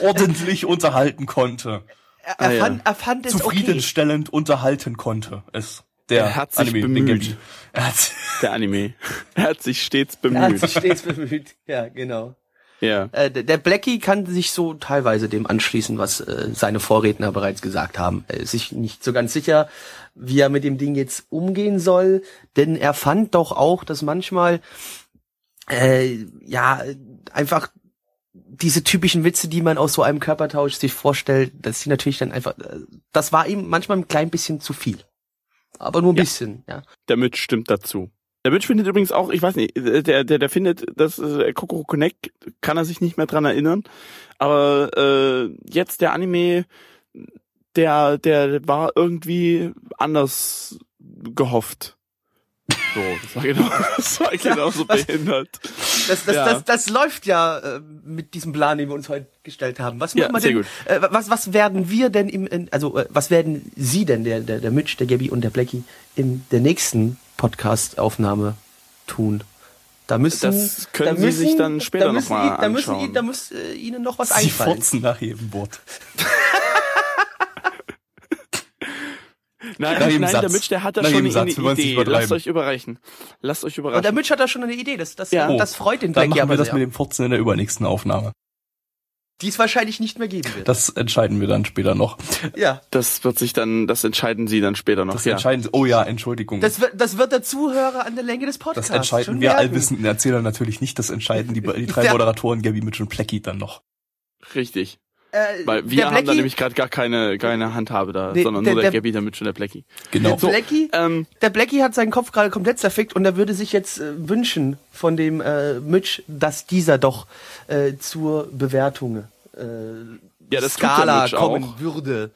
Speaker 2: Ordentlich unterhalten konnte.
Speaker 3: Er,
Speaker 1: Ah,
Speaker 3: er,
Speaker 1: ja.
Speaker 3: fand, er fand es okay.
Speaker 2: Zufriedenstellend unterhalten konnte. Es der
Speaker 1: Er hat sich
Speaker 2: Anime,
Speaker 1: bemüht.
Speaker 2: Er hat, <laughs>
Speaker 1: Der Anime. Er hat sich stets
Speaker 3: Er hat
Speaker 1: bemüht.
Speaker 3: sich stets bemüht. <laughs> Ja, genau.
Speaker 1: Ja.
Speaker 3: Äh, der der Blackie kann sich so teilweise dem anschließen, was äh, seine Vorredner bereits gesagt haben. Er ist sich nicht so ganz sicher, wie er mit dem Ding jetzt umgehen soll, denn er fand doch auch, dass manchmal äh, ja einfach diese typischen Witze, die man aus so einem Körpertausch sich vorstellt, dass sie natürlich dann einfach, äh, das war ihm manchmal ein klein bisschen zu viel. Aber nur ein
Speaker 1: Ja.
Speaker 3: bisschen, ja.
Speaker 1: Der Mitch stimmt dazu. Der Mitch findet übrigens auch, ich weiß nicht, der, der, der findet, dass äh, Kokoro Connect kann er sich nicht mehr dran erinnern. Aber äh, jetzt der Anime, der, der war irgendwie anders gehofft. So, das war genau, <laughs> das war genauso
Speaker 3: was-
Speaker 1: behindert.
Speaker 3: Das, das,
Speaker 1: Ja.
Speaker 3: das, das läuft ja äh, mit diesem Plan, den wir uns heute gestellt haben. Was
Speaker 1: Ja,
Speaker 3: machen wir denn? Äh, was, was werden wir denn im, in, also äh, was werden Sie denn, der, der, der Mitch, der Gabby und der Blackie, in der nächsten Podcast-Aufnahme tun? Da müssen,
Speaker 1: Das können
Speaker 3: da
Speaker 1: Sie
Speaker 3: müssen,
Speaker 1: sich dann später
Speaker 3: da
Speaker 1: noch
Speaker 3: müssen
Speaker 1: mal
Speaker 3: Ihnen- da müssen
Speaker 1: anschauen.
Speaker 3: Da muss äh, Ihnen noch was
Speaker 2: sie
Speaker 3: einfallen.
Speaker 2: furzen nach jedem Wort. <laughs>
Speaker 1: Nein,
Speaker 2: jedem
Speaker 1: nein, der. Mitch, der hat da schon eine
Speaker 2: Satz, nicht
Speaker 1: Idee.
Speaker 2: übertreiben.
Speaker 1: Lasst euch überreichen. Lasst euch
Speaker 3: Und der. Mitch hat da schon eine Idee. Das, das,
Speaker 1: Ja.
Speaker 3: das freut den
Speaker 2: Dann
Speaker 3: Blackie
Speaker 2: machen wir
Speaker 3: aber
Speaker 2: das
Speaker 3: sehr.
Speaker 2: mit dem Furzen in der übernächsten Aufnahme.
Speaker 3: Die es wahrscheinlich nicht mehr geben wird.
Speaker 2: Das entscheiden wir dann später noch.
Speaker 3: ja.
Speaker 1: Das wird sich dann, das entscheiden Sie dann später noch.
Speaker 2: Das
Speaker 1: ja.
Speaker 2: entscheiden, oh ja, Entschuldigung.
Speaker 3: Das wird, das wird der Zuhörer an der Länge des Podcasts.
Speaker 2: Das entscheiden
Speaker 3: schon
Speaker 2: wir allwissenden Erzähler natürlich nicht. Das entscheiden die, die drei <laughs>
Speaker 3: Ja.
Speaker 2: Moderatoren, Gabby, Mitch und Plecky dann noch.
Speaker 1: Richtig.
Speaker 3: Äh,
Speaker 1: Weil wir
Speaker 3: der
Speaker 1: haben da
Speaker 3: Blackie-
Speaker 1: nämlich gerade gar keine, keine Handhabe da,
Speaker 3: Nee,
Speaker 1: sondern
Speaker 3: der-
Speaker 1: nur der,
Speaker 3: der-
Speaker 1: Gabby, der Mitch und der Blackie.
Speaker 2: Genau.
Speaker 3: Der Blackie,
Speaker 1: Ähm,
Speaker 3: der Blackie hat seinen Kopf gerade komplett zerfickt und er würde sich jetzt äh, wünschen von dem äh, Mitch, dass dieser doch äh, zur Bewertung äh,
Speaker 1: Ja, das tut der
Speaker 3: Skala kommen
Speaker 1: auch.
Speaker 3: würde.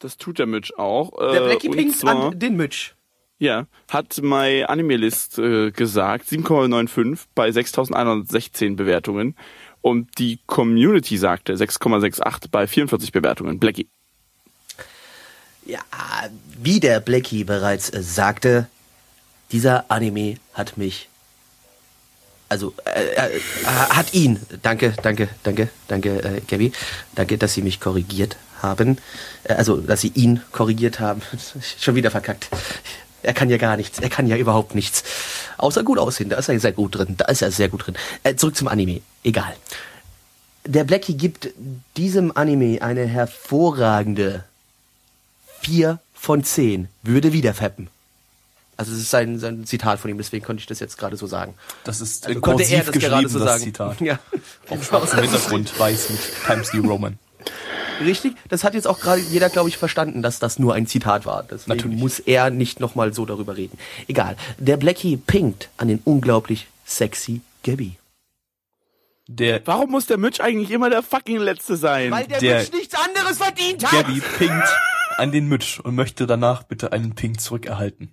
Speaker 1: das tut der Mitch auch.
Speaker 3: Der
Speaker 1: äh,
Speaker 3: Blackie
Speaker 1: und
Speaker 3: pinkt an den Mitch.
Speaker 1: Ja, hat my Anime List äh, gesagt, 7,95 bei 6.116 Bewertungen. Und die Community sagte 6,68 bei 44 Bewertungen. Blackie.
Speaker 3: Ja, wie der Blackie bereits äh, sagte, dieser Anime hat mich also äh, äh, hat ihn. Danke, danke, danke, danke, äh, Gabby. Danke, dass Sie mich korrigiert haben. Äh, also, dass Sie ihn korrigiert haben. <laughs> Schon wieder verkackt. Er kann ja gar nichts. Er kann ja überhaupt nichts. Außer gut aussehen. Da ist er sehr gut drin. Da ist er sehr gut drin. Äh, zurück zum Anime. Egal. Der Blackie gibt diesem Anime eine hervorragende 4 von 10. Würde wieder fappen. Also es ist sein, sein Zitat von ihm, deswegen konnte ich das jetzt gerade so sagen.
Speaker 2: Das ist
Speaker 3: Also konnte er das gerade so
Speaker 2: das
Speaker 3: sagen.
Speaker 2: Zitat.
Speaker 3: Ja.
Speaker 2: Auf schwarzem Hintergrund, weiß mit Times New Roman.
Speaker 3: Richtig, das hat jetzt auch gerade jeder, glaube ich, verstanden, dass das nur ein Zitat war. Deswegen
Speaker 2: Natürlich.
Speaker 3: muss er nicht nochmal so darüber reden. Egal. Der Blackie pinkt an den unglaublich sexy Gabby.
Speaker 2: Der
Speaker 1: Warum muss der Mitch eigentlich immer der fucking Letzte sein?
Speaker 3: Weil der,
Speaker 2: Der-
Speaker 3: Mensch nichts anderes verdient hat.
Speaker 2: Gabby pinkt an den Mitch und möchte danach bitte einen Pink zurückerhalten.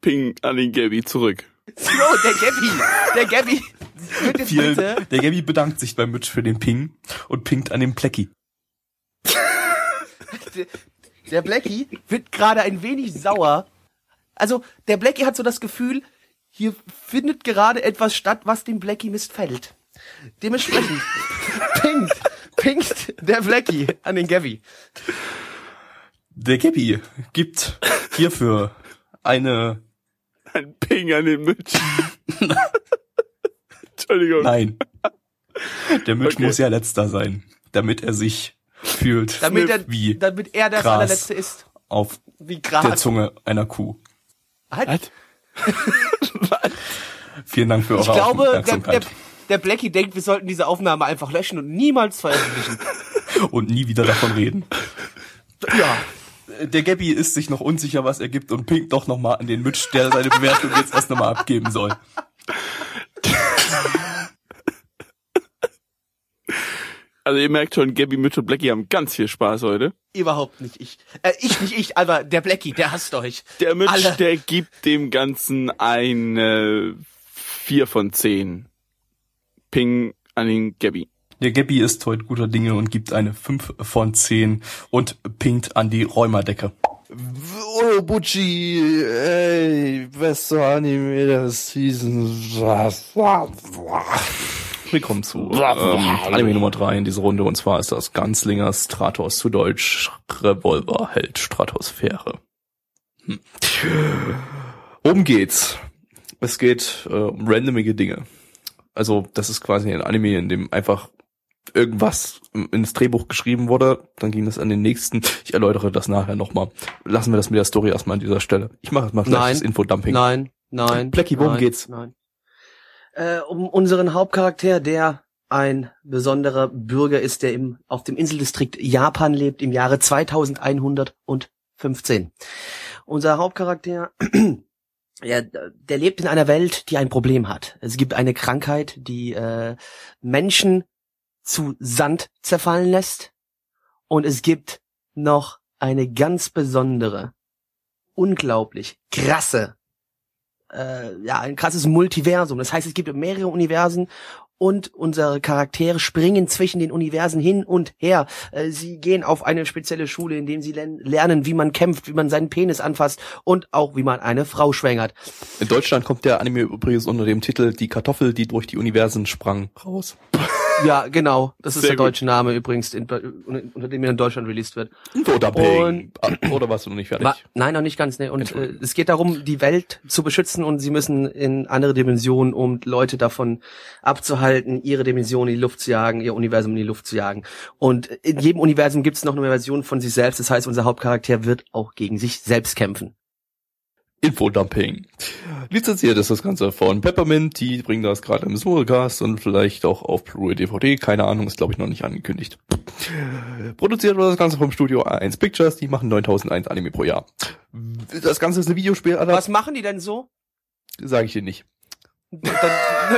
Speaker 1: Ping an den Gabby zurück.
Speaker 3: So, der Gabby. Der Gabby. <laughs> Wird jetzt
Speaker 2: Vielen,
Speaker 3: bitte.
Speaker 2: der Gabby bedankt sich beim Mitch für den Ping und pinkt an den Plecki.
Speaker 3: Der Blackie wird gerade ein wenig sauer. Also, der Blackie hat so das Gefühl, hier findet gerade etwas statt, was dem Blackie missfällt. Dementsprechend <laughs> pinkt, pinkt der Blackie an den Gabby.
Speaker 2: Der Gabby gibt hierfür eine,
Speaker 1: Ein Ping an den Mitch. <laughs> Entschuldigung.
Speaker 2: nein. Der Mitch
Speaker 1: Okay.
Speaker 2: muss ja letzter sein, damit er sich fühlt
Speaker 3: Damit, er,
Speaker 2: wie
Speaker 3: damit er das
Speaker 2: Gras.
Speaker 3: allerletzte ist.
Speaker 2: auf
Speaker 3: Wie
Speaker 2: der
Speaker 3: Gras.
Speaker 2: Zunge einer Kuh.
Speaker 3: Halt.
Speaker 1: Was? <laughs>
Speaker 2: Vielen Dank für eure
Speaker 3: Ich glaube, der, der,
Speaker 2: Aufmerksamkeit.
Speaker 3: der Blackie denkt, wir sollten diese Aufnahme einfach löschen und niemals veröffentlichen. <laughs>
Speaker 2: und nie wieder davon reden.
Speaker 3: ja.
Speaker 2: Der Gabby ist sich noch unsicher, was er gibt und pinkt doch nochmal an den Mitch, der seine Bewertung jetzt erst nochmal abgeben soll.
Speaker 1: Also ihr merkt schon, Gabby, Mitch und Blackie haben ganz viel Spaß heute.
Speaker 3: Überhaupt nicht ich. Äh, ich nicht ich, aber der Blackie, der hasst euch.
Speaker 1: Der Mitch,
Speaker 3: Alle.
Speaker 1: der gibt dem Ganzen eine 4 von 10. Ping an den Gabby.
Speaker 2: Der Gabby ist heute guter Dinge und gibt eine 5 von 10 und pinkt an die Räumerdecke.
Speaker 4: Orobuchi, ey, bester Anime der Season.
Speaker 2: Willkommen zu ähm, Anime Nummer 3 in dieser Runde und zwar ist das Ganzlinger Stratos zu Deutsch Revolverheld Stratosphäre. Hm. Worum geht's? Es geht äh, um randomige Dinge. Also das ist quasi ein Anime, in dem einfach irgendwas ins Drehbuch geschrieben wurde, dann ging das an den nächsten. Ich erläutere das nachher nochmal. Lassen wir das mit der Story erstmal an dieser Stelle. Ich mache jetzt mal gleich
Speaker 3: Nein.
Speaker 2: das Infodumping.
Speaker 3: Nein, nein.
Speaker 2: Blackie, worum
Speaker 3: nein,
Speaker 2: geht's?
Speaker 3: Nein. Äh, um unseren Hauptcharakter, der ein besonderer Bürger ist, der im, auf dem Inseldistrikt Japan lebt im Jahre 2115. Unser Hauptcharakter, <clears throat> ja, der lebt in einer Welt, die ein Problem hat. Es gibt eine Krankheit, die äh, Menschen zu Sand zerfallen lässt. Und es gibt noch eine ganz besondere, unglaublich krasse äh, ja, ein krasses Multiversum. Das heißt, es gibt mehrere Universen und unsere Charaktere springen zwischen den Universen hin und her. Äh, sie gehen auf eine spezielle Schule, in dem sie lernen, wie man kämpft, wie man seinen Penis anfasst und auch wie man eine Frau schwängert.
Speaker 2: In Deutschland kommt der Anime übrigens unter dem Titel Die Kartoffel, die durch die Universen sprang raus. <laughs>
Speaker 3: Ja, genau. Das ist
Speaker 1: Sehr
Speaker 3: der
Speaker 1: gut.
Speaker 3: deutsche Name übrigens, in, unter dem er in Deutschland released wird.
Speaker 2: Infodumping. Ah, Oder warst du noch nicht fertig?
Speaker 3: Ma Nein, noch nicht ganz. Ne. Und äh, es geht darum, die Welt zu beschützen und sie müssen in andere Dimensionen, um Leute davon abzuhalten, ihre Dimension in die Luft zu jagen, ihr Universum in die Luft zu jagen. Und in jedem Universum gibt es noch eine Version von sich selbst. Das heißt, unser Hauptcharakter wird auch gegen sich selbst kämpfen.
Speaker 2: Infodumping. Lizenziert ist das Ganze von Peppermint, die bringen das gerade im Simulcast und vielleicht auch auf Blu-ray DVD, keine Ahnung, ist glaube ich noch nicht angekündigt. Produziert wurde das Ganze vom Studio A1 Pictures, die machen 9001 Anime pro Jahr. Das Ganze ist eine Videospiel,
Speaker 3: Was machen die denn so?
Speaker 2: sage ich dir nicht.
Speaker 3: Dann,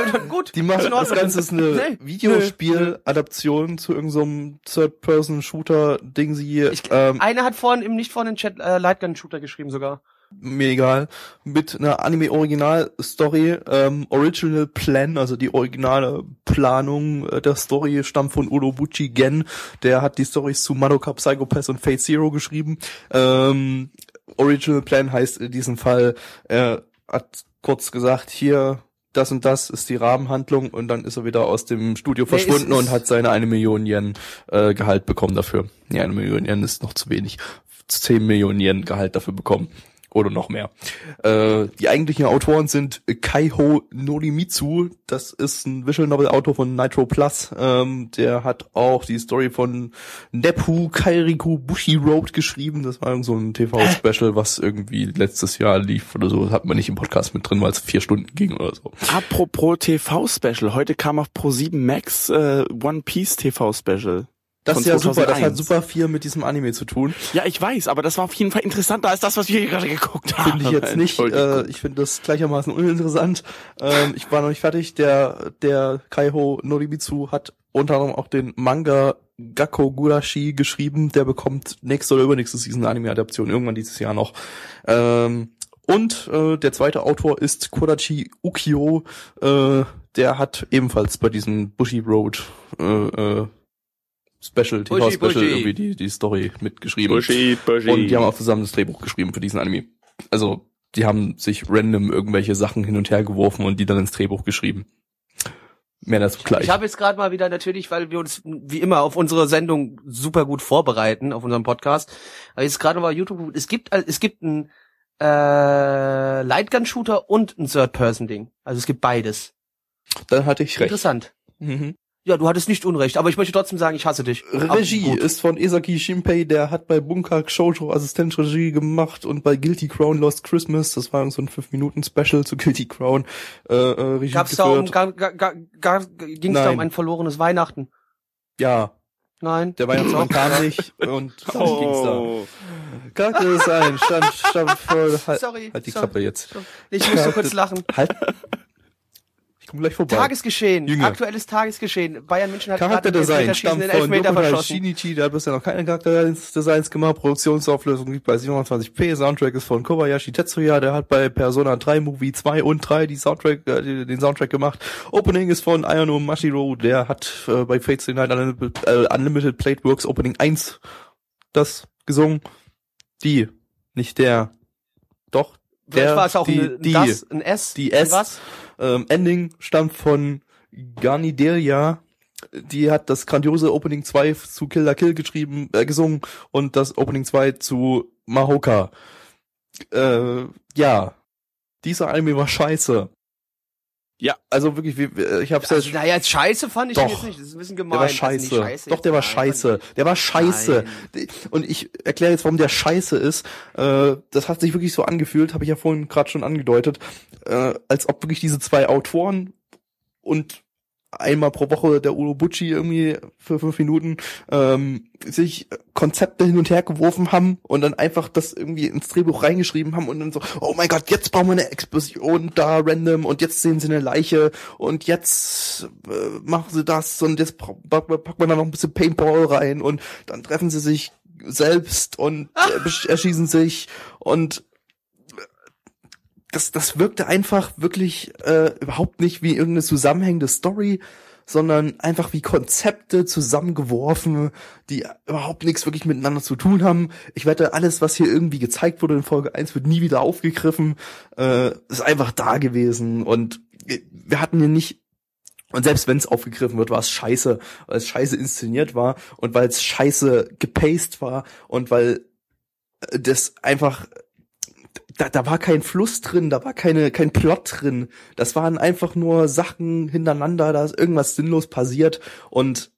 Speaker 3: <laughs> dann, gut.
Speaker 2: Die machen das. Ganze ist eine
Speaker 3: Nee,
Speaker 2: Videospiel-Adaption zu irgendeinem Third-Person-Shooter-Ding sie,
Speaker 3: Ich,
Speaker 2: ähm,
Speaker 3: einer hat vorhin im nicht vorhin Chat äh, Lightgun-Shooter geschrieben sogar.
Speaker 2: Mir egal, mit einer Anime-Original-Story, ähm, Original Plan, also die originale Planung äh, der Story stammt von Urobuchi Gen, der hat die Stories zu Madoka Psychopath und Fate Zero geschrieben. Ähm, Original Plan heißt in diesem Fall, er hat kurz gesagt, hier das und das ist die Rahmenhandlung und dann ist er wieder aus dem Studio
Speaker 3: Nee,
Speaker 2: verschwunden
Speaker 3: es-
Speaker 2: und
Speaker 3: es-
Speaker 2: hat seine eine Million Yen äh, Gehalt bekommen dafür. Nee, eine Million Yen ist noch zu wenig. Zehn Millionen Yen Gehalt dafür bekommen. Oder noch mehr. Äh, die eigentlichen Autoren sind Kaiho Norimitsu. Das ist ein Visual Novel Autor von Nitro Plus. Ähm, der hat auch die Story von Neppu Kairiku Bushi Road geschrieben. Das war so ein TV-Special, was irgendwie letztes Jahr lief oder so. Das hat man nicht im Podcast mit drin, weil es vier Stunden ging oder so.
Speaker 1: Apropos TV-Special, heute kam auf Pro7 Max äh, One Piece TV-Special.
Speaker 2: Das ist ja super, das hat
Speaker 1: 2001.
Speaker 2: super viel mit diesem Anime zu tun.
Speaker 1: Ja, ich weiß, aber das war auf jeden Fall interessanter als das, was wir hier gerade geguckt haben.
Speaker 2: Finde ich jetzt nicht. Äh, ich finde das gleichermaßen uninteressant. Ähm, ich war noch nicht fertig. Der, der Kaiho Norimitsu hat unter anderem auch den Manga Gakko Gurashi geschrieben. Der bekommt nächste oder übernächste Season eine Anime-Adaption irgendwann dieses Jahr noch. Ähm, und äh, der zweite Autor ist Kodachi Ukio. Äh, der hat ebenfalls bei diesem Bushi Road äh, äh, Special,
Speaker 3: Bushi,
Speaker 2: TV-Special
Speaker 3: Bushi.
Speaker 2: irgendwie die, die Story mitgeschrieben.
Speaker 1: Bushy, Bushy.
Speaker 2: Und die haben auch zusammen das Drehbuch geschrieben für diesen Anime. Also, die haben sich random irgendwelche Sachen hin und her geworfen und die dann ins Drehbuch geschrieben. Mehr dazu gleich.
Speaker 3: Ich habe jetzt gerade mal wieder natürlich, weil wir uns wie immer auf unsere Sendung super gut vorbereiten, auf unserem Podcast. Aber jetzt gerade mal YouTube. Es gibt es gibt ein äh, Lightgun-Shooter und ein Third-Person-Ding. Also es gibt beides.
Speaker 2: dann hatte ich recht.
Speaker 3: Interessant.
Speaker 2: Mhm.
Speaker 3: Ja, du hattest nicht Unrecht, aber ich möchte trotzdem sagen, ich hasse dich.
Speaker 2: Regie ist von Esaki Shinpei, der hat bei Bunker Shoujo Assistenzregie gemacht und bei Guilty Crown Lost Christmas, das war so ein 5-Minuten-Special zu Guilty Crown, äh, äh, Regie
Speaker 3: Gab's da um,
Speaker 2: geführt.
Speaker 3: ga, ga, ga, ging's da
Speaker 2: Nein.
Speaker 3: um ein verlorenes Weihnachten?
Speaker 2: Ja,
Speaker 3: Nein.
Speaker 2: der Weihnachtsmann kam <laughs> nicht und darum ging's da.
Speaker 1: oh.
Speaker 2: Charakterdesign, stand, stand voll, halt,
Speaker 3: Sorry.
Speaker 2: halt die
Speaker 3: sorry.
Speaker 2: Klappe jetzt.
Speaker 3: Ich muss so kurz lachen.
Speaker 2: Halt. Komm gleich vorbei.
Speaker 3: Tagesgeschehen,
Speaker 2: Jünger.
Speaker 3: aktuelles Tagesgeschehen. Bayern München hat
Speaker 2: Charakterdesign
Speaker 3: den
Speaker 2: von
Speaker 3: Elfmeter verschossen.
Speaker 2: Shinichi, der hat bisher noch keine Charakterdesigns gemacht. Produktionsauflösung liegt bei 27p. Soundtrack ist von Kobayashi Tetsuya, der hat bei Persona 3 Movie 2 und 3 die Soundtrack, äh, den Soundtrack gemacht. Opening ist von Ayano Mashiro, der hat äh, bei Fates Night Unlimited, äh, Unlimited Plate Works Opening 1 das gesungen. Die, nicht der. Doch,
Speaker 3: Vielleicht
Speaker 2: der,
Speaker 3: war es auch
Speaker 2: die,
Speaker 3: ein,
Speaker 2: die,
Speaker 3: das, ein S.
Speaker 2: die S.
Speaker 3: Was?
Speaker 2: Ähm, Ending stammt von Garnidelia. Die hat das grandiose Opening 2 zu Kill la Kill geschrieben, äh, gesungen und das Opening 2 zu Mahoka. Äh, ja. Dieser Anime war scheiße.
Speaker 1: Ja.
Speaker 2: Also wirklich, wie- ich hab's
Speaker 3: Also,
Speaker 2: ja
Speaker 3: naja, jetzt scheiße fand ich ihn
Speaker 2: Doch.
Speaker 3: jetzt nicht. Das ist ein bisschen
Speaker 2: der
Speaker 3: gemein.
Speaker 2: war
Speaker 3: Also
Speaker 2: scheiße.
Speaker 3: nicht scheiße
Speaker 2: Doch, der war
Speaker 3: Nein,
Speaker 2: scheiße. Der war scheiße. Und ich erkläre jetzt, warum der scheiße ist. Äh, das hat sich wirklich so angefühlt, habe ich ja vorhin gerade schon angedeutet, äh, als ob wirklich diese zwei Autoren und einmal pro Woche der Urobuchi irgendwie für fünf Minuten ähm, sich Konzepte hin und her geworfen haben und dann einfach das irgendwie ins Drehbuch reingeschrieben haben und dann so, oh mein Gott, jetzt brauchen wir eine Explosion da random und jetzt sehen sie eine Leiche und jetzt äh, machen sie das und jetzt packt man da noch ein bisschen Paintball rein und dann treffen sie sich selbst und äh, <laughs> erschießen sich und das, das wirkte einfach wirklich äh, überhaupt nicht wie irgendeine zusammenhängende Story, sondern einfach wie Konzepte zusammengeworfen, die überhaupt nichts wirklich miteinander zu tun haben. Ich wette, alles, was hier irgendwie gezeigt wurde in Folge 1, wird nie wieder aufgegriffen. Äh, ist einfach da gewesen. Und wir hatten hier nicht und selbst wenn es aufgegriffen wird, war es scheiße, weil es scheiße inszeniert war und weil es scheiße gepaced war und weil das einfach da, da war kein Fluss drin, da war keine, kein Plot drin. Das waren einfach nur Sachen hintereinander, da ist irgendwas sinnlos passiert und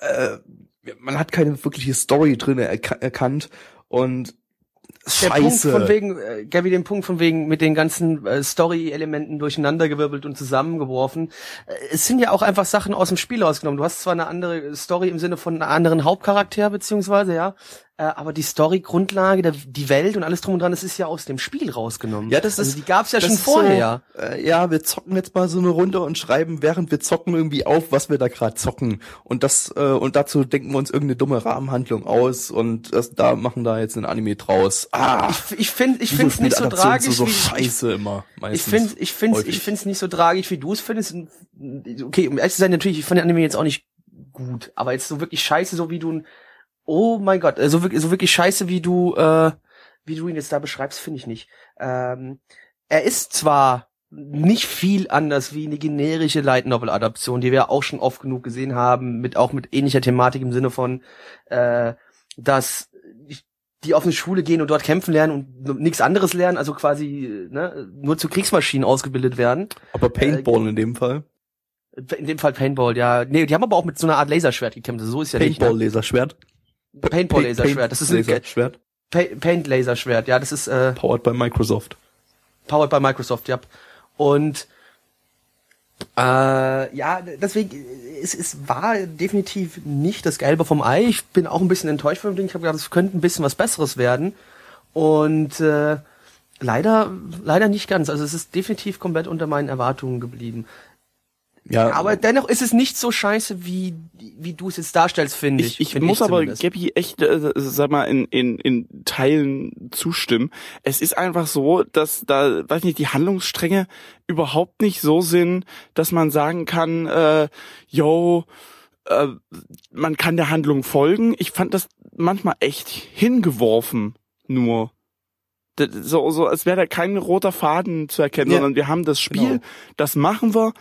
Speaker 2: äh, man hat keine wirkliche Story drin erka erkannt und
Speaker 3: Der Punkt
Speaker 2: scheiße.
Speaker 3: von wegen, äh, Gabby, den Punkt von wegen mit den ganzen äh, Story-Elementen durcheinandergewirbelt und zusammengeworfen. Äh, es sind ja auch einfach Sachen aus dem Spiel rausgenommen. Du hast zwar eine andere Story im Sinne von einem anderen Hauptcharakter, beziehungsweise, ja, äh, aber die Story-Grundlage, die Welt und alles drum und dran, das ist ja aus dem Spiel rausgenommen.
Speaker 2: Ja, das
Speaker 3: also
Speaker 2: ist-
Speaker 3: die gab's ja schon vorher.
Speaker 2: So, äh, ja, wir zocken jetzt mal so eine Runde und schreiben, während wir zocken, irgendwie auf, was wir da gerade zocken. Und das äh, und dazu denken wir uns irgendeine dumme Rahmenhandlung aus und das, da machen da jetzt ein Anime draus. Ah,
Speaker 3: Ich, ich finde, ich finde es nicht so tragisch,
Speaker 2: so, so
Speaker 3: wie,
Speaker 2: scheiße immer.
Speaker 3: Ich
Speaker 2: Meistens.
Speaker 3: finde, ich finde, ich finde es nicht so tragisch, wie du es findest. Okay, um ehrlich zu sein, natürlich, ich fand den Anime jetzt auch nicht gut, aber jetzt so wirklich scheiße, so wie du, ihn- oh mein Gott, so wirklich, so wirklich scheiße, wie du, äh, wie du ihn jetzt da beschreibst, finde ich nicht. Ähm, er ist zwar nicht viel anders wie eine generische Light Novel Adaption, die wir auch schon oft genug gesehen haben, mit auch mit ähnlicher Thematik im Sinne von, äh, dass die auf eine Schule gehen und dort kämpfen lernen und nichts anderes lernen, also quasi ne, nur zu Kriegsmaschinen ausgebildet werden.
Speaker 2: Aber Paintball in dem Fall.
Speaker 3: In dem Fall Paintball, ja. Nee, die haben aber auch mit so einer Art Laserschwert gekämpft. So ist ja nicht. ne?
Speaker 2: Paintball-Laserschwert.
Speaker 3: Paintball-Laserschwert. Das ist ein
Speaker 2: Laserschwert.
Speaker 3: Pa Paint-Laserschwert. Ja, das ist äh,
Speaker 2: Powered by Microsoft.
Speaker 3: powered by Microsoft, ja. Und äh, ja, deswegen, es, es war definitiv nicht das Gelbe vom Ei. Ich bin auch ein bisschen enttäuscht von dem Ding. Ich habe gedacht, es könnte ein bisschen was Besseres werden. Und äh, leider, leider nicht ganz. Also es ist definitiv komplett unter meinen Erwartungen geblieben.
Speaker 2: Ja,
Speaker 3: Aber dennoch ist es nicht so scheiße, wie, wie du es jetzt darstellst, finde ich.
Speaker 1: Ich, ich
Speaker 3: Finde
Speaker 1: muss aber
Speaker 3: zumindest.
Speaker 1: Gabby echt, äh, sag mal, in, in, in Teilen zustimmen. Es ist einfach so, dass da, weiß nicht, die Handlungsstränge überhaupt nicht so sind, dass man sagen kann, äh, yo, äh, man kann der Handlung folgen. Ich fand das manchmal echt hingeworfen, nur. So, so als wäre da kein roter Faden zu erkennen,
Speaker 2: Ja.
Speaker 1: sondern wir haben das Spiel,
Speaker 2: Genau.
Speaker 1: das machen wir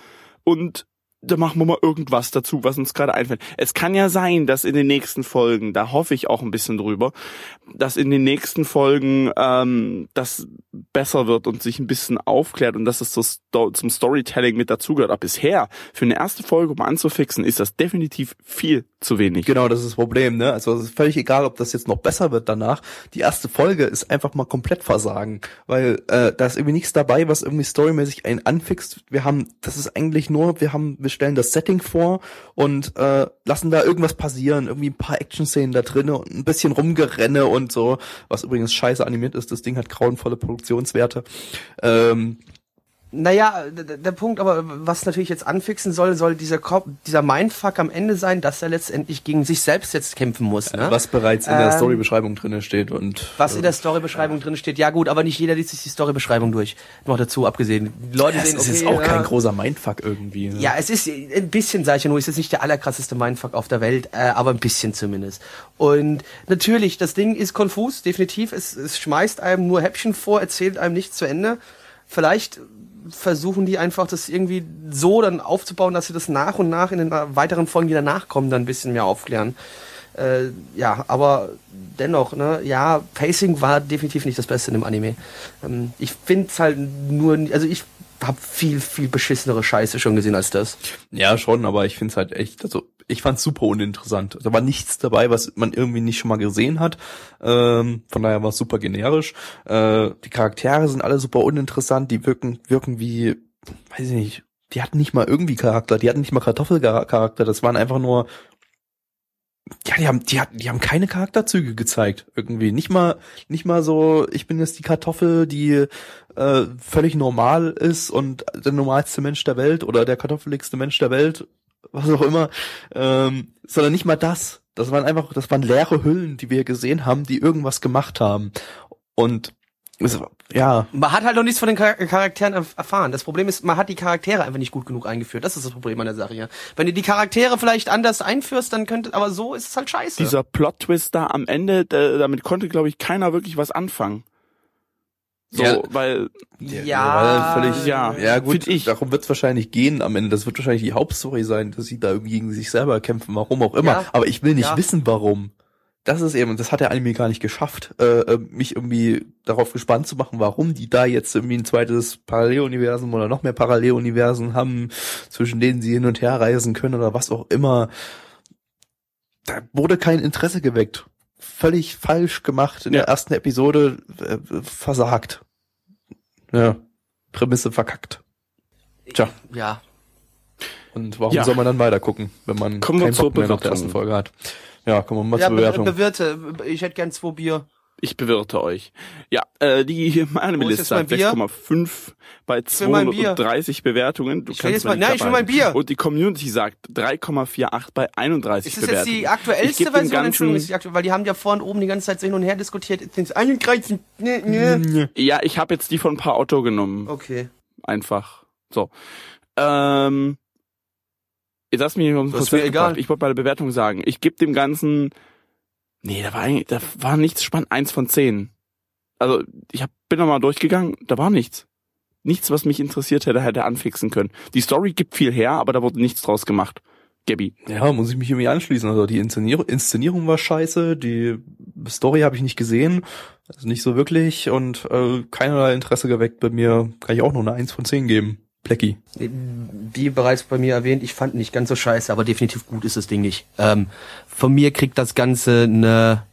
Speaker 1: und da machen wir mal irgendwas dazu, was uns gerade einfällt. Es kann ja sein, dass in den nächsten Folgen, da hoffe ich auch ein bisschen drüber, dass in den nächsten Folgen ähm, das besser wird und sich ein bisschen aufklärt und dass es so Sto zum Storytelling mit dazugehört. Aber bisher, für eine erste Folge, um anzufixen, ist das definitiv viel zu wenig.
Speaker 2: Genau, das ist das Problem, ne? Also es ist völlig egal, ob das jetzt noch besser wird danach. Die erste Folge ist einfach mal komplett Versagen, weil äh, da ist irgendwie nichts dabei, was irgendwie storymäßig einen anfixt. Wir haben, das ist eigentlich nur, wir haben, wir stellen das Setting vor und äh, lassen da irgendwas passieren, irgendwie ein paar Action-Szenen da drinne und ein bisschen rumgerenne und so, was übrigens scheiße animiert ist. Das Ding hat grauenvolle Produktionswerte. Ähm,
Speaker 3: Naja, der Punkt, aber was natürlich jetzt anfixen soll, soll dieser Kopf, dieser Mindfuck am Ende sein, dass er letztendlich gegen sich selbst jetzt kämpfen muss. Ne?
Speaker 2: was bereits in der
Speaker 3: Ähm,
Speaker 2: Storybeschreibung drinne steht und
Speaker 3: Was in der Storybeschreibung drin steht, ja gut, aber nicht jeder liest sich die Storybeschreibung durch. Noch dazu abgesehen. Die Leute
Speaker 2: es
Speaker 3: sehen,
Speaker 2: ist
Speaker 3: okay,
Speaker 2: jetzt auch
Speaker 3: ja,
Speaker 2: kein großer Mindfuck irgendwie. Ne?
Speaker 3: Ja, es ist ein bisschen, sag ich ja nur, es ist nicht der allerkrasseste Mindfuck auf der Welt, äh, aber ein bisschen zumindest. Und natürlich, das Ding ist konfus, definitiv. Es, es schmeißt einem nur Häppchen vor, erzählt einem nichts zu Ende. Vielleicht versuchen die einfach das irgendwie so dann aufzubauen, dass sie das nach und nach in den weiteren Folgen, die danach kommen, dann ein bisschen mehr aufklären. Äh, ja, aber dennoch, ne, ja, Pacing war definitiv nicht das Beste in dem Anime. Ähm, ich finde es halt nur, also ich habe viel, viel beschissenere Scheiße schon gesehen als das.
Speaker 2: Ja, schon, aber ich find's halt echt, also ich fand's super uninteressant. Da war nichts dabei, was man irgendwie nicht schon mal gesehen hat. Ähm, von daher war es super generisch. Äh, die Charaktere sind alle super uninteressant, die wirken, wirken wie, weiß ich nicht, die hatten nicht mal irgendwie Charakter, die hatten nicht mal Kartoffelcharakter, das waren einfach nur ja, die haben, die, hatten- die haben keine Charakterzüge gezeigt, irgendwie. Nicht mal, nicht mal so, ich bin jetzt die Kartoffel, die äh, völlig normal ist und der normalste Mensch der Welt oder der kartoffeligste Mensch der Welt, was auch immer, ähm, sondern nicht mal das. Das waren einfach, das waren leere Hüllen, die wir gesehen haben, die irgendwas gemacht haben. Und es, ja,
Speaker 3: Man hat halt noch nichts von den Char Charakteren erf- erfahren. Das Problem ist, man hat die Charaktere einfach nicht gut genug eingeführt. Das ist das Problem an der Sache hier. Wenn du die Charaktere vielleicht anders einführst, dann könnte, aber so ist es halt scheiße.
Speaker 1: Dieser Plot-Twist da am Ende, damit konnte, glaube ich, keiner wirklich was anfangen. So,
Speaker 2: Ja.
Speaker 1: weil
Speaker 3: ja,
Speaker 2: weil völlig,
Speaker 1: ja,
Speaker 2: ja gut,
Speaker 1: ich.
Speaker 2: darum wird es wahrscheinlich gehen am Ende. Das wird wahrscheinlich die Hauptstory sein, dass sie da irgendwie gegen sich selber kämpfen, warum auch immer.
Speaker 3: Ja.
Speaker 2: Aber ich will nicht
Speaker 3: Ja.
Speaker 2: wissen, warum. Das ist eben, das hat der Anime gar nicht geschafft, äh, äh, mich irgendwie darauf gespannt zu machen, warum die da jetzt irgendwie ein zweites Paralleluniversum oder noch mehr Paralleluniversen haben, zwischen denen sie hin und her reisen können oder was auch immer. Da wurde kein Interesse geweckt. Völlig falsch gemacht in
Speaker 1: Ja.
Speaker 2: der ersten Episode, äh, versagt. Ja, Prämisse verkackt. Tja,
Speaker 3: ja.
Speaker 2: und warum
Speaker 1: Ja.
Speaker 2: soll man dann weiter gucken, wenn man
Speaker 1: Kommen wir
Speaker 2: keinen
Speaker 1: zur
Speaker 2: Bock mehr nach der ersten Folge hat? Ja, kommen wir mal
Speaker 3: Ja,
Speaker 2: zur
Speaker 3: be
Speaker 2: Bewertung.
Speaker 3: bewirte. Ich hätte gern zwei Bier.
Speaker 1: Ich bewirte euch. Ja, äh, die meine
Speaker 3: Wo ist
Speaker 1: Liste
Speaker 3: jetzt mein
Speaker 1: hat
Speaker 3: Bier?
Speaker 1: 6,5 bei
Speaker 3: will mein Bier.
Speaker 1: 230 Bewertungen. Du
Speaker 3: Ich
Speaker 1: kannst
Speaker 3: jetzt
Speaker 1: mir
Speaker 3: mal- nein, ich will mein. Bier.
Speaker 1: Und die Community sagt 3,48 bei 31
Speaker 3: Ist das jetzt
Speaker 1: Bewertungen.
Speaker 3: die aktuellste Version?
Speaker 1: Ganzen-
Speaker 3: Entschuldigung, ist die aktu weil die haben ja vorhin oben die ganze Zeit so hin und her diskutiert. Jetzt sind's 31. Nee, nee.
Speaker 1: Ja, ich habe jetzt die von Paar Otto genommen.
Speaker 3: Okay.
Speaker 1: Einfach. So. Ähm, mich auf den
Speaker 3: Das ist mir egal.
Speaker 1: Ich wollte bei der Bewertung sagen, ich gebe dem Ganzen, nee, da war eigentlich, da war nichts spannend, eins von zehn. Also, ich hab, bin nochmal durchgegangen, da war nichts. nichts, was mich interessiert hätte, hätte anfixen können. Die Story gibt viel her, aber da wurde nichts draus gemacht. Gabby.
Speaker 2: Ja, muss ich mich irgendwie anschließen. Also die Inszenierung, Inszenierung war scheiße, die Story habe ich nicht gesehen, also nicht so wirklich und äh, keinerlei Interesse geweckt bei mir. Kann ich auch nur eine 1 von 10 geben. Plecki.
Speaker 3: Wie bereits bei mir erwähnt, ich fand nicht ganz so scheiße, aber definitiv gut ist das Ding nicht. Ähm, von mir kriegt das Ganze eine,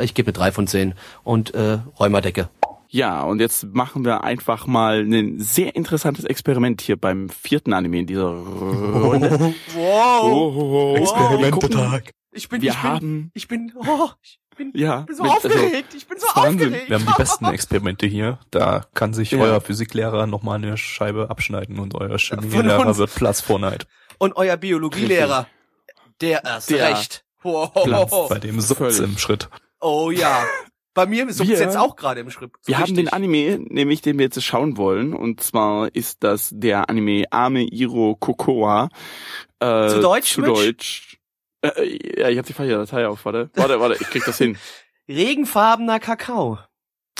Speaker 3: ich gebe eine 3 von 10 und äh, Räumerdecke.
Speaker 1: Ja, und jetzt machen wir einfach mal ein sehr interessantes Experiment hier beim vierten Anime in dieser Runde. <laughs>
Speaker 3: Wow!
Speaker 2: Experimentetag.
Speaker 3: Ich bin,
Speaker 1: Wir
Speaker 3: ich bin,
Speaker 1: haben,
Speaker 3: ich bin, oh, ich bin,
Speaker 1: ja,
Speaker 3: bin so
Speaker 1: mit- also,
Speaker 3: aufgeregt, ich bin so
Speaker 2: Wahnsinn.
Speaker 3: aufgeregt.
Speaker 2: Wir haben die besten Experimente hier. Da kann sich
Speaker 1: Ja.
Speaker 2: euer Physiklehrer nochmal eine Scheibe abschneiden und euer Chemielehrer wird Platz vor Neid.
Speaker 3: Und euer Biologielehrer, der erst
Speaker 1: Der.
Speaker 3: recht. Wow.
Speaker 2: Platz bei dem
Speaker 1: Völlig.
Speaker 2: im Schritt.
Speaker 3: Oh ja. Bei mir ist es
Speaker 1: Wir-
Speaker 3: jetzt auch gerade im Schritt. So
Speaker 1: wir haben den
Speaker 3: richtig.
Speaker 1: Anime, nämlich den wir jetzt schauen wollen, und zwar ist das der Anime Ame Iro Kokoa. Äh,
Speaker 3: Zu Deutsch,
Speaker 1: Zu
Speaker 3: Mitch?
Speaker 1: Deutsch. Äh, ja, ich habe die falsche Datei auf, warte. Warte, warte, ich krieg das hin.
Speaker 3: Regenfarbener Kakao.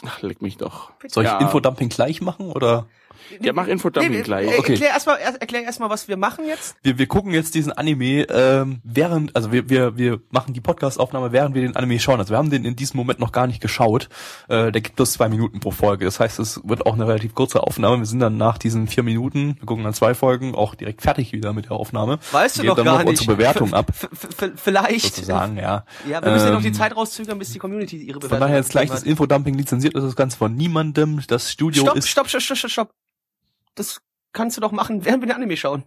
Speaker 1: Ach, leck mich doch.
Speaker 2: Soll ich
Speaker 1: Ja.
Speaker 2: Infodumping gleich machen oder?
Speaker 1: Ja, mach Infodumping
Speaker 3: Nee,
Speaker 1: gleich.
Speaker 2: Okay.
Speaker 3: Erklär erstmal, erklär erstmal, was wir machen jetzt.
Speaker 2: Wir, wir gucken jetzt diesen Anime ähm, während, also wir, wir, wir machen die Podcast-Aufnahme, während wir den Anime schauen. Also wir haben den in diesem Moment noch gar nicht geschaut. Äh, der gibt bloß zwei Minuten pro Folge. Das heißt, es wird auch eine relativ kurze Aufnahme. Wir sind dann nach diesen vier Minuten, wir gucken dann zwei Folgen, auch direkt fertig wieder mit der Aufnahme.
Speaker 3: Weißt du
Speaker 2: Geben
Speaker 3: doch
Speaker 2: dann
Speaker 3: gar
Speaker 2: noch
Speaker 3: nicht.
Speaker 2: unsere Bewertung ab,
Speaker 3: vielleicht.
Speaker 2: sozusagen, ja.
Speaker 3: Ja, wir müssen ja noch die
Speaker 2: Ähm,
Speaker 3: Zeit rauszögern, bis die Community ihre Bewertung
Speaker 2: Von daher jetzt gleich das Infodumping lizenziert ist das Ganze von niemandem. Das Studio
Speaker 3: hat.
Speaker 2: ist
Speaker 3: Stopp, stopp, stopp, stopp, stopp. Das kannst du doch machen, <laughs> während wir den Anime schauen.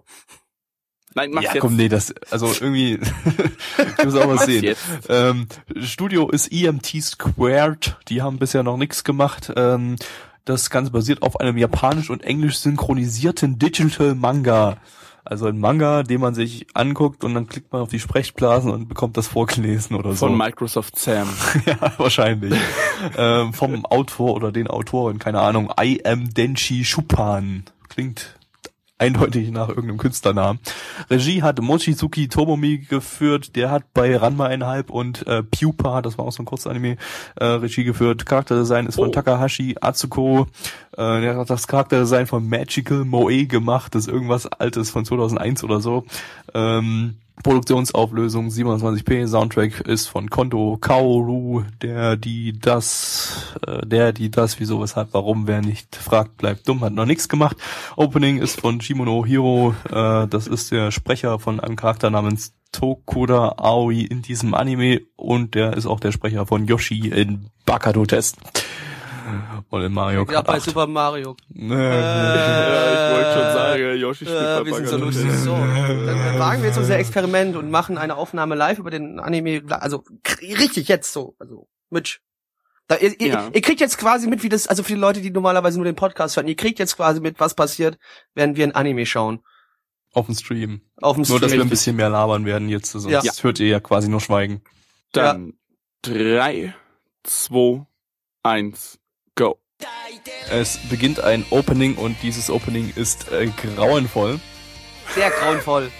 Speaker 1: Nein, mach's
Speaker 2: ja,
Speaker 1: jetzt.
Speaker 2: komm, nee, das, also irgendwie, <laughs> ich muss auch was sehen. Ähm, Studio ist EMT Squared, die haben bisher noch nichts gemacht. Ähm, das Ganze basiert auf einem japanisch und englisch synchronisierten Digital Manga. Also ein Manga, den man sich anguckt und dann klickt man auf die Sprechblasen und bekommt das vorgelesen oder so.
Speaker 1: Von Microsoft Sam. <laughs>
Speaker 2: ja, wahrscheinlich. ähm, vom Autor oder den Autoren, keine Ahnung. I am Denshi Shupan. Klingt eindeutig nach irgendeinem Künstlernamen. Regie hat Mochizuki Tomomi geführt, der hat bei Ranma einhalb und äh, Pupa, das war auch so ein Kurzanime, äh, Regie geführt. Charakterdesign ist von
Speaker 1: Oh.
Speaker 2: Takahashi Atsuko. Äh, der hat das Charakterdesign von Magical Moe gemacht, das ist irgendwas altes von 2001 oder so. Ähm, Produktionsauflösung 27p, Soundtrack ist von Kondo Kaoru, der, die, das, äh, der, die, das, wieso, weshalb, warum, wer nicht fragt, bleibt dumm, hat noch nichts gemacht. Opening ist von Shimono Hiro, äh, das ist der Sprecher von einem Charakter namens Tokuda Aoi in diesem Anime und der ist auch der Sprecher von Yoshi in Bakado Test. Und in Mario
Speaker 3: Ja,
Speaker 2: Kart
Speaker 3: bei
Speaker 2: 8.
Speaker 3: Super Mario. <laughs>
Speaker 2: Nee.
Speaker 1: ja, ich wollte schon sagen, Yoshi spielt
Speaker 3: Äh,
Speaker 1: bei
Speaker 3: wir sind so lustig. So, <laughs> dann, wagen wir jetzt unser Experiment und machen eine Aufnahme live über den Anime. Also richtig jetzt so. Also Mitch. Da, ihr, ihr,
Speaker 1: Ja.
Speaker 3: ihr kriegt jetzt quasi mit, wie das, also für die Leute, die normalerweise nur den Podcast hören, ihr kriegt jetzt quasi mit, was passiert, während wir ein Anime schauen.
Speaker 2: Auf dem Stream.
Speaker 3: Auf dem
Speaker 2: Nur, dass
Speaker 3: Stream.
Speaker 2: wir ein bisschen mehr labern werden jetzt, sonst
Speaker 3: Ja.
Speaker 2: hört ihr ja quasi nur Schweigen.
Speaker 1: Dann drei, zwei, eins.
Speaker 2: Es beginnt ein Opening und dieses Opening ist äh, grauenvoll.
Speaker 3: Sehr grauenvoll.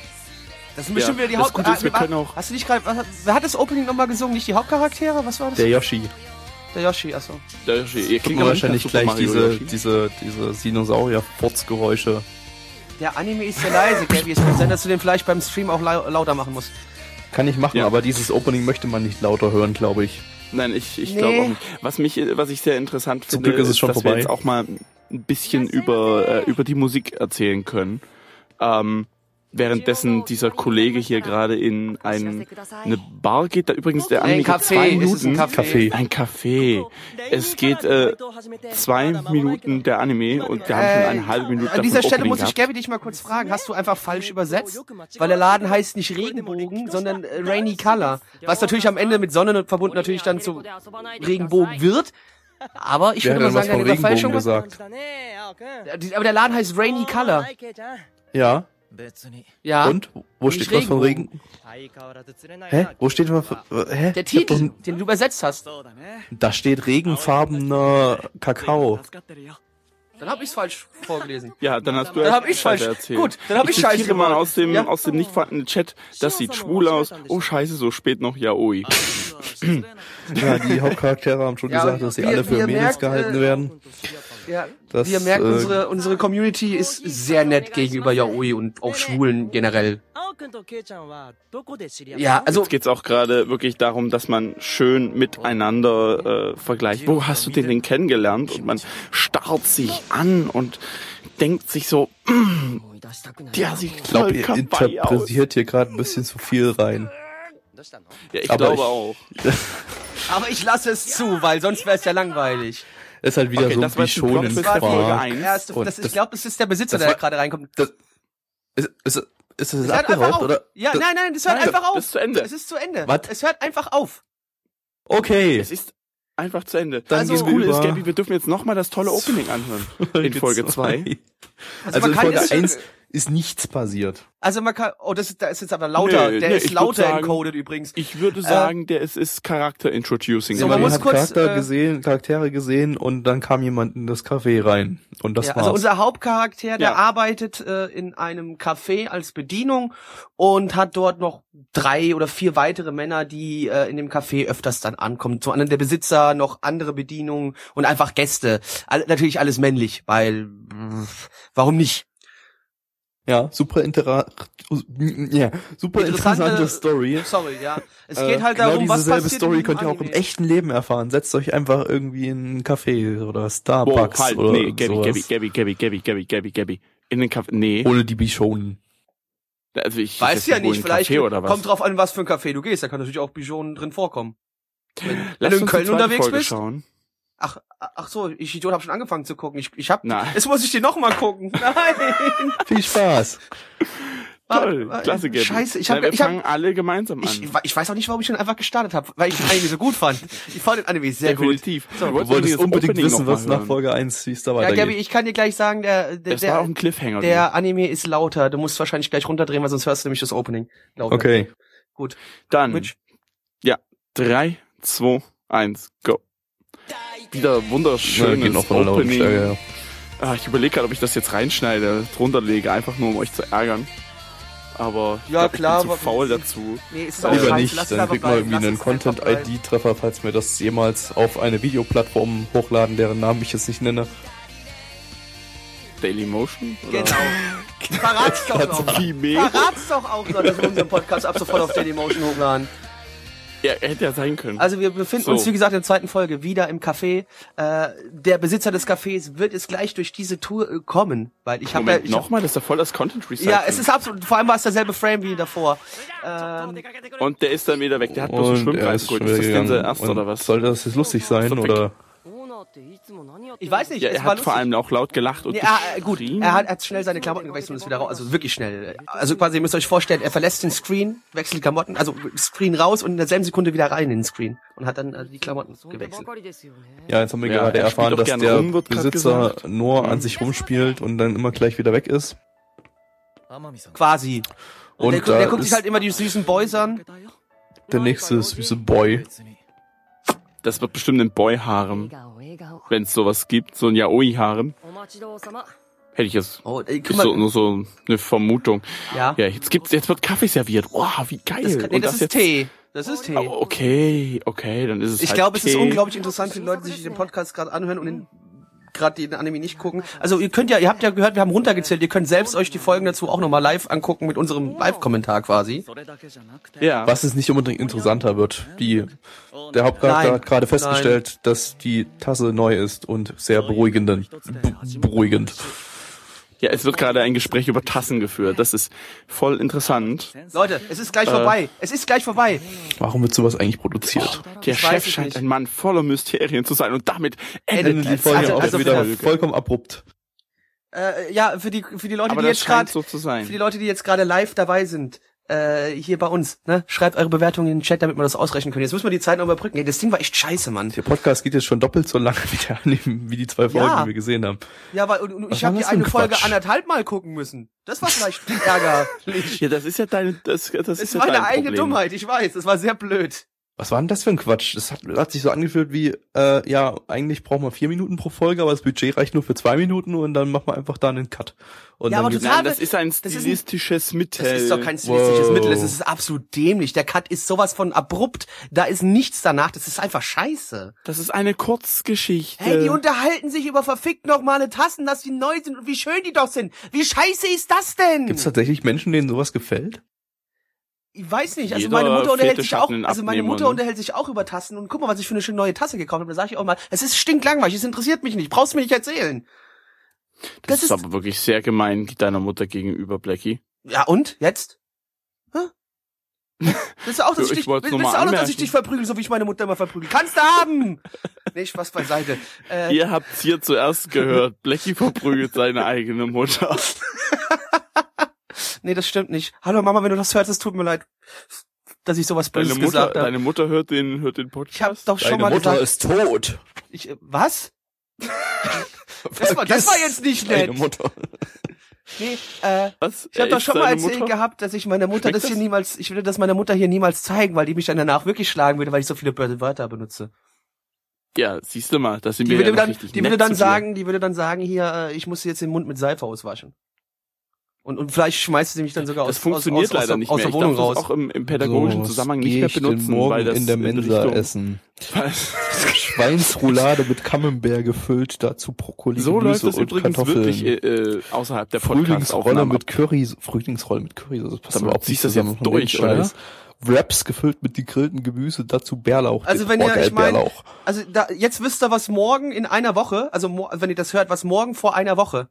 Speaker 3: Das sind bestimmt
Speaker 1: Ja,
Speaker 3: wieder die
Speaker 1: das
Speaker 3: Haupt...
Speaker 1: Gute ist, wir
Speaker 3: Ah, Hast du nicht gerade... Wer hat das Opening nochmal gesungen? Nicht die Hauptcharaktere? Was war das?
Speaker 2: Der Yoshi.
Speaker 3: Der Yoshi, achso.
Speaker 1: Der Yoshi. Ihr
Speaker 2: Kriegt wahrscheinlich gleich
Speaker 1: Mario
Speaker 2: diese,
Speaker 1: Yoshi.
Speaker 2: diese, diese Dinosaurier-Furzgeräusche.
Speaker 3: Der Anime ist sehr leise, Gabby. Es kann sein, dass du den vielleicht beim Stream auch lau lauter machen musst.
Speaker 2: Kann ich machen,
Speaker 1: Ja.
Speaker 2: aber dieses Opening möchte man nicht lauter hören, glaube ich.
Speaker 1: Nein, ich, ich
Speaker 3: Nee.
Speaker 1: glaube auch nicht. Was mich, was ich sehr interessant
Speaker 2: Zum
Speaker 1: finde,
Speaker 2: Glück ist es schon
Speaker 1: dass
Speaker 2: vorbei.
Speaker 1: wir jetzt auch mal ein bisschen über, äh, über die Musik erzählen können. Ähm, währenddessen dieser Kollege hier gerade in ein, eine Bar geht, da übrigens der Anime
Speaker 3: Ein
Speaker 1: geht zwei
Speaker 3: Café, es ein
Speaker 1: Minuten.
Speaker 3: Café?
Speaker 1: Ein Café. Es geht äh, zwei Minuten der Anime und wir haben schon eine halbe Minute
Speaker 3: An dieser
Speaker 1: davon
Speaker 3: Stelle
Speaker 1: Opening
Speaker 3: muss ich. Gabby dich mal kurz fragen. Hast du einfach falsch übersetzt? Weil der Laden heißt nicht Regenbogen, sondern äh, Rainy Color. Was natürlich am Ende mit Sonne verbunden natürlich dann zu Regenbogen wird. Aber ich
Speaker 2: Wer
Speaker 3: würde
Speaker 2: hat
Speaker 3: mal sagen, deine Verfälschung...
Speaker 2: Regenbogen gesagt?
Speaker 3: Aber der Laden heißt Rainy Color.
Speaker 2: Ja.
Speaker 3: Ja.
Speaker 2: Und? Wo steht was von Regen? Hä? Wo steht was von, hä?
Speaker 3: Der
Speaker 2: Ich hab
Speaker 3: Titel,
Speaker 2: doch-
Speaker 3: den du übersetzt hast.
Speaker 2: Da steht regenfarbener Kakao.
Speaker 3: Dann habe ich's falsch vorgelesen.
Speaker 1: Ja, dann hast du
Speaker 3: Dann hab ich's
Speaker 1: Scheiße
Speaker 3: falsch-
Speaker 1: erzählt.
Speaker 3: gut, dann hab ich
Speaker 1: ich
Speaker 3: Scheiße
Speaker 1: zitiere mal
Speaker 3: gemacht.
Speaker 1: aus dem
Speaker 3: Ja.
Speaker 1: aus dem nicht vorhandenen Chat. Das sieht schwul aus. Oh Scheiße, so spät noch Yaoi.
Speaker 2: Ja, die Hauptcharaktere haben schon
Speaker 3: Ja,
Speaker 2: gesagt, dass sie alle für Mädels gehalten
Speaker 3: äh,
Speaker 2: werden.
Speaker 3: Ja,
Speaker 2: Das,
Speaker 3: wie ihr merkt,
Speaker 2: äh,
Speaker 3: unsere, unsere Community ist sehr nett gegenüber Yaoi und auch Schwulen generell. Ja, also
Speaker 1: Jetzt geht's auch gerade wirklich darum, dass man schön miteinander äh, vergleicht. Wo hast du den denn kennengelernt? Und man starrt sich an und denkt sich so, mm, <clears throat> der sieht
Speaker 2: Ich glaube, ihr
Speaker 1: kawaii aus.
Speaker 2: interpretiert hier gerade ein bisschen zu viel rein.
Speaker 1: Ja, ich
Speaker 2: aber
Speaker 1: glaube
Speaker 2: ich-
Speaker 1: auch. <laughs>
Speaker 3: aber ich lasse es zu, weil sonst wäre es ja langweilig.
Speaker 2: Ist halt wieder
Speaker 1: Okay,
Speaker 2: so
Speaker 1: das
Speaker 2: wie schon
Speaker 1: Plot
Speaker 2: in.
Speaker 3: Erste,
Speaker 2: Und
Speaker 3: das, ich
Speaker 2: das-
Speaker 3: glaube, das ist der Besitzer,
Speaker 2: das
Speaker 3: der gerade reinkommt.
Speaker 2: Das, ist, ist, ist das
Speaker 3: Es einfach
Speaker 2: abgeraucht,
Speaker 3: auf.
Speaker 2: oder?
Speaker 3: Ja,
Speaker 2: Das-
Speaker 3: nein, nein, es hört
Speaker 1: Nein,
Speaker 3: einfach auf.
Speaker 1: das ist zu Ende.
Speaker 3: Es ist zu Ende.
Speaker 2: Was?
Speaker 3: Es hört einfach auf.
Speaker 2: Okay.
Speaker 1: Es ist einfach zu Ende.
Speaker 2: Dann
Speaker 1: das
Speaker 2: gehen wir
Speaker 1: Coole ist, Gabi, wir dürfen jetzt nochmal das tolle <laughs> Opening anhören. <laughs> In Folge 2.
Speaker 2: Also,
Speaker 3: man
Speaker 2: in Folge
Speaker 3: jetzt-
Speaker 2: 1 ist nichts passiert.
Speaker 3: Also man kann, oh, das ist, da ist jetzt aber lauter.
Speaker 1: Nee,
Speaker 3: der
Speaker 1: nee,
Speaker 3: ist lauter
Speaker 1: sagen-
Speaker 3: encoded übrigens.
Speaker 1: Ich würde sagen, der ist, ist Charakter-Introducing.
Speaker 3: So,
Speaker 2: So,
Speaker 3: man
Speaker 2: man
Speaker 3: muss
Speaker 2: hat
Speaker 3: kurz,
Speaker 2: Charakter
Speaker 3: äh,
Speaker 2: gesehen, Charaktere gesehen und dann kam jemand in das Café rein. Und das
Speaker 3: ja,
Speaker 2: war's.
Speaker 3: also unser Hauptcharakter, der
Speaker 1: Ja.
Speaker 3: arbeitet äh, in einem Café als Bedienung und hat dort noch drei oder vier weitere Männer, die äh, in dem Café öfters dann ankommen. Zum anderen der Besitzer, noch andere Bedienungen und einfach Gäste. All, natürlich alles männlich, weil pff, warum nicht?
Speaker 2: Ja, super intera ja, super
Speaker 3: Interessante-
Speaker 2: Story.
Speaker 3: Sorry, ja. Es
Speaker 2: Äh,
Speaker 3: geht halt
Speaker 2: genau
Speaker 3: darum, was
Speaker 2: dieselbe
Speaker 3: passiert
Speaker 2: Story könnt ihr auch im echten Leben erfahren. Setzt euch einfach irgendwie in ein Café oder Starbucks
Speaker 1: halt,
Speaker 2: oder
Speaker 1: nee, Gabi,
Speaker 2: sowas.
Speaker 1: Gabi, Gabi, Gabi, Gabi, Gabi, Gabi, Gabi. In den Café, nee.
Speaker 2: Ohne die Bichonen.
Speaker 1: Also ich
Speaker 3: Weiß ja nicht, vielleicht
Speaker 1: was.
Speaker 3: kommt drauf an, was für ein Café du gehst. Da kann natürlich auch Bijonen drin vorkommen. Wenn, wenn
Speaker 1: Lass
Speaker 3: du in
Speaker 1: uns
Speaker 3: Köln unterwegs
Speaker 1: Folge
Speaker 3: bist.
Speaker 1: Schauen.
Speaker 3: Ach, ach so, ich Idiot habe schon angefangen zu gucken. Ich, ich hab,
Speaker 1: Nein.
Speaker 3: jetzt muss ich dir noch mal gucken. <laughs> Nein.
Speaker 2: Viel Spaß.
Speaker 1: Toll,
Speaker 3: Ah,
Speaker 1: klasse, Gabi.
Speaker 3: Scheiße, ich
Speaker 1: Nein,
Speaker 3: hab,
Speaker 1: wir
Speaker 3: ich hab,
Speaker 1: fangen alle gemeinsam an.
Speaker 3: ich, ich weiß auch nicht, warum ich schon einfach gestartet habe, weil ich den Anime so gut fand. Ich fand den Anime sehr gut.
Speaker 1: Definitiv.
Speaker 3: So,
Speaker 1: Du wolltest
Speaker 2: unbedingt
Speaker 1: Opening
Speaker 2: wissen, was nach. Folge 1, wie es da
Speaker 3: Ja,
Speaker 2: weitergeht.
Speaker 3: Gabi, ich kann dir gleich sagen, der, der,
Speaker 1: Das war auch ein Cliffhanger.
Speaker 3: der, der Anime ist lauter. Du musst wahrscheinlich gleich runterdrehen, weil sonst hörst du nämlich das Opening. Lauter.
Speaker 2: okay.
Speaker 3: Gut.
Speaker 1: Dann,
Speaker 3: Mitch?
Speaker 1: ja, drei, zwei, eins, go. Wieder
Speaker 2: Ja,
Speaker 1: wunderschönes
Speaker 2: noch von der
Speaker 1: Opening.
Speaker 2: Lautstärke, ja.
Speaker 1: Ah, ich überlege gerade, ob ich das jetzt reinschneide, drunter lege, einfach nur um euch zu ärgern. Aber ich
Speaker 3: Ja,
Speaker 1: glaub,
Speaker 3: klar,
Speaker 1: ich bin zu faul dazu.
Speaker 3: Nee, ist auch
Speaker 2: Lieber
Speaker 3: scheiße.
Speaker 2: nicht, dann kriegt man irgendwie einen. Content-ID-Treffer, falls wir das jemals auf eine Videoplattform hochladen, deren Namen ich jetzt nicht nenne.
Speaker 1: Dailymotion? Oder?
Speaker 3: Genau. <laughs> Verrat's doch noch.
Speaker 1: Vimeo?
Speaker 3: Verrat's doch auch noch, dass wir unseren Podcast ab sofort auf Dailymotion hochladen.
Speaker 1: Ja, hätte ja sein können.
Speaker 3: Also wir befinden
Speaker 1: So.
Speaker 3: uns, wie gesagt, in der zweiten Folge wieder im Café. Äh, der Besitzer des Cafés wird jetzt gleich durch diese Tour äh, kommen, weil ich habe ja,
Speaker 1: nochmal, das ist ja voll das Content Recycling.
Speaker 3: ja, es ist absolut, vor allem war es derselbe Frame wie davor. Ähm,
Speaker 1: Und der ist dann wieder weg. Der hat bloß einen
Speaker 2: Und
Speaker 1: Schwimmkreis
Speaker 2: ist
Speaker 1: geholt. Das denn erste
Speaker 2: Und
Speaker 1: oder was?
Speaker 2: Sollte das jetzt lustig sein, oder?
Speaker 3: Ich weiß nicht,
Speaker 1: Ja, er hat vor allem auch laut gelacht und
Speaker 3: Nee, ah, äh, gut, er hat, er hat schnell seine Klamotten gewechselt und ist wieder raus, also wirklich schnell. Also quasi, ihr müsst euch vorstellen, er verlässt den Screen, wechselt die Klamotten, also Screen raus und in derselben Sekunde wieder rein in den Screen und hat dann äh, die Klamotten gewechselt.
Speaker 2: Ja, jetzt haben wir
Speaker 1: Ja,
Speaker 2: gerade
Speaker 1: er
Speaker 2: erfahren, dass der
Speaker 1: rum,
Speaker 2: Besitzer
Speaker 1: gesagt.
Speaker 2: nur an sich rumspielt und dann immer gleich wieder weg ist.
Speaker 3: Quasi. Und,
Speaker 2: Und
Speaker 3: der,
Speaker 2: da
Speaker 3: der guckt sich halt immer die süßen Boys an.
Speaker 2: der nächste süße Boy.
Speaker 1: Das wird bestimmt ein Boy-Harem, wenn es sowas gibt. So ein Yaoi-Harem. Hätte ich jetzt
Speaker 3: Oh, ey,
Speaker 1: ist so, nur so eine Vermutung.
Speaker 3: ja.
Speaker 1: Ja, jetzt gibt's, jetzt wird Kaffee serviert. Wow, wie geil.
Speaker 3: Das, kann, nee,
Speaker 1: Und
Speaker 3: das, ist
Speaker 1: jetzt,
Speaker 3: Tee. Das ist Tee.
Speaker 1: Oh, okay, okay, dann ist es
Speaker 3: Ich
Speaker 1: halt
Speaker 3: glaube, es ist unglaublich interessant für die Leute, die sich den Podcast gerade anhören und den gerade den Anime nicht gucken. Also ihr könnt ja, ihr habt ja gehört, wir haben runtergezählt, ihr könnt selbst euch die Folgen dazu auch nochmal live angucken mit unserem Live-Kommentar quasi.
Speaker 1: Ja.
Speaker 2: Was es nicht unbedingt interessanter wird. Die, der Hauptcharakter
Speaker 3: Nein.
Speaker 2: hat gerade festgestellt, dass die Tasse neu ist und sehr beruhigenden, be- beruhigend.
Speaker 1: Ja, es wird gerade ein Gespräch über Tassen geführt. Das ist voll interessant.
Speaker 3: Leute, es ist gleich vorbei. Es ist gleich vorbei.
Speaker 2: Warum wird sowas eigentlich produziert?
Speaker 1: Der
Speaker 3: Ich weiß
Speaker 1: Chef scheint
Speaker 3: nicht.
Speaker 1: ein Mann voller Mysterien zu sein und damit
Speaker 3: Ende
Speaker 1: endet
Speaker 2: Die Folge
Speaker 3: also-
Speaker 2: auch
Speaker 3: also
Speaker 2: wieder
Speaker 3: für-
Speaker 2: vollkommen abrupt.
Speaker 3: Äh, ja, für die für die Leute,
Speaker 1: Aber
Speaker 3: die jetzt gerade
Speaker 1: so
Speaker 3: für die Leute, die jetzt gerade live dabei sind, äh, hier bei uns, ne? Schreibt eure Bewertungen in den Chat, damit wir das ausrechnen können. Jetzt müssen wir die Zeit noch überbrücken. Ey, das Ding war echt scheiße, Mann.
Speaker 2: Der Podcast geht jetzt schon doppelt so lange wie, der wie die zwei Folgen,
Speaker 3: Ja.
Speaker 2: die wir gesehen haben.
Speaker 3: Ja, weil und, und ich habe die eine Folge anderthalb Mal gucken müssen. Das war vielleicht <laughs> ärgerlich.
Speaker 1: Ja, das ist ja deine, das, das
Speaker 3: Das
Speaker 1: ist
Speaker 3: ist
Speaker 1: ja
Speaker 3: meine eigene
Speaker 1: Problem.
Speaker 3: Dummheit, ich weiß. Das war sehr blöd.
Speaker 2: Was war denn das für ein Quatsch? Das hat, hat sich so angefühlt wie, äh, ja, eigentlich brauchen wir vier Minuten pro Folge, aber das Budget reicht nur für zwei Minuten und dann machen wir einfach da einen Cut. Und
Speaker 3: Ja,
Speaker 2: dann
Speaker 3: aber total-
Speaker 1: Nein, das ist ein
Speaker 3: das ist ein-
Speaker 1: stilistisches Mittel.
Speaker 3: Das ist doch kein stilistisches
Speaker 2: Wow.
Speaker 3: Mittel, das ist absolut dämlich. Der Cut ist sowas von abrupt, da ist nichts danach, das ist einfach scheiße.
Speaker 1: Das ist eine Kurzgeschichte.
Speaker 3: Hey, die unterhalten sich über verfickt normale Tassen, dass die neu sind und wie schön die doch sind. Wie scheiße ist das denn?
Speaker 2: Gibt's tatsächlich Menschen, denen sowas gefällt?
Speaker 3: Ich weiß nicht, also
Speaker 1: Jeder
Speaker 3: meine Mutter unterhält sich auch, also meine Mutter
Speaker 1: ne?
Speaker 3: unterhält sich auch über Tassen und guck mal, was ich für eine schöne neue Tasse gekauft habe. Da sage ich auch mal, es ist stinklangweilig, es interessiert mich nicht, brauchst du mir nicht erzählen.
Speaker 1: das,
Speaker 3: das
Speaker 1: ist
Speaker 3: ist-
Speaker 1: aber wirklich sehr gemein deiner Mutter gegenüber, Blackie.
Speaker 3: Ja und jetzt? Hä? Willst du auch, dass <laughs> ich,
Speaker 1: ich
Speaker 3: dich, willst du auch noch, dass ich dich verprügel, so wie ich meine Mutter immer verprügel? Kannst du haben! <laughs> nee, Spaß beiseite. Äh,
Speaker 1: Ihr habt's hier zuerst gehört. Blackie verprügelt seine eigene Mutter. <laughs>
Speaker 3: nee, das stimmt nicht. Hallo Mama, wenn du das hörst, es tut mir leid, dass ich sowas
Speaker 1: Deine
Speaker 3: Böses
Speaker 1: Mutter,
Speaker 3: gesagt habe.
Speaker 1: deine Mutter hört den, hört den Podcast.
Speaker 3: Ich habe doch schon mal gesagt,
Speaker 2: ist tot.
Speaker 3: ich, äh, was? <laughs> Das war, das war jetzt nicht nett.
Speaker 2: Deine Mutter.
Speaker 3: Nee, äh,
Speaker 1: Was?
Speaker 3: Ich habe doch schon mal
Speaker 1: deine
Speaker 3: erzählt
Speaker 1: Mutter?
Speaker 3: gehabt, dass ich meiner Mutter
Speaker 1: Schmeckt
Speaker 3: das hier
Speaker 1: das?
Speaker 3: niemals, ich würde das meiner Mutter hier niemals zeigen, weil die mich dann danach wirklich schlagen würde, weil ich so viele böse Wörter benutze.
Speaker 1: Ja, siehst du mal, das sind
Speaker 3: Die
Speaker 1: wir
Speaker 3: würde
Speaker 1: ja
Speaker 3: dann,
Speaker 1: richtig
Speaker 3: die
Speaker 1: nett
Speaker 3: würde dann
Speaker 1: zu dir.
Speaker 3: sagen, die würde dann sagen, hier, äh, ich muss jetzt den Mund mit Seife auswaschen. Und, und vielleicht schmeißt sie mich dann sogar
Speaker 1: Das
Speaker 3: aus,
Speaker 1: funktioniert
Speaker 3: aus, aus,
Speaker 1: leider
Speaker 3: aus,
Speaker 1: nicht
Speaker 3: aus
Speaker 1: mehr.
Speaker 3: der
Speaker 1: Ich
Speaker 3: Wohnung
Speaker 1: darf
Speaker 3: raus.
Speaker 1: das auch im, im pädagogischen
Speaker 2: So,
Speaker 1: Zusammenhang nicht mehr
Speaker 2: ich
Speaker 1: benutzen,
Speaker 2: morgen
Speaker 1: weil das
Speaker 2: in der Mensa
Speaker 1: Richtung,
Speaker 2: essen. Schweinsroulade mit Camembert gefüllt, dazu Brokkoli,
Speaker 1: So läuft
Speaker 2: Gemüse
Speaker 1: es
Speaker 2: und
Speaker 1: übrigens
Speaker 2: Kartoffeln.
Speaker 1: wirklich äh, äh, außerhalb der
Speaker 2: Frühlingsrolle mit Curry, Frühlingsrolle mit Curry, das passt überhaupt nicht
Speaker 1: ziehst das jetzt durch,
Speaker 2: Scheiß. Wraps gefüllt mit gegrilltem Gemüse, dazu Bärlauch.
Speaker 3: Also wenn ihr, ich meine,
Speaker 2: Bärlauch.
Speaker 3: also da, jetzt wisst ihr, was morgen in einer Woche, also wenn ihr das hört, was morgen vor einer Woche,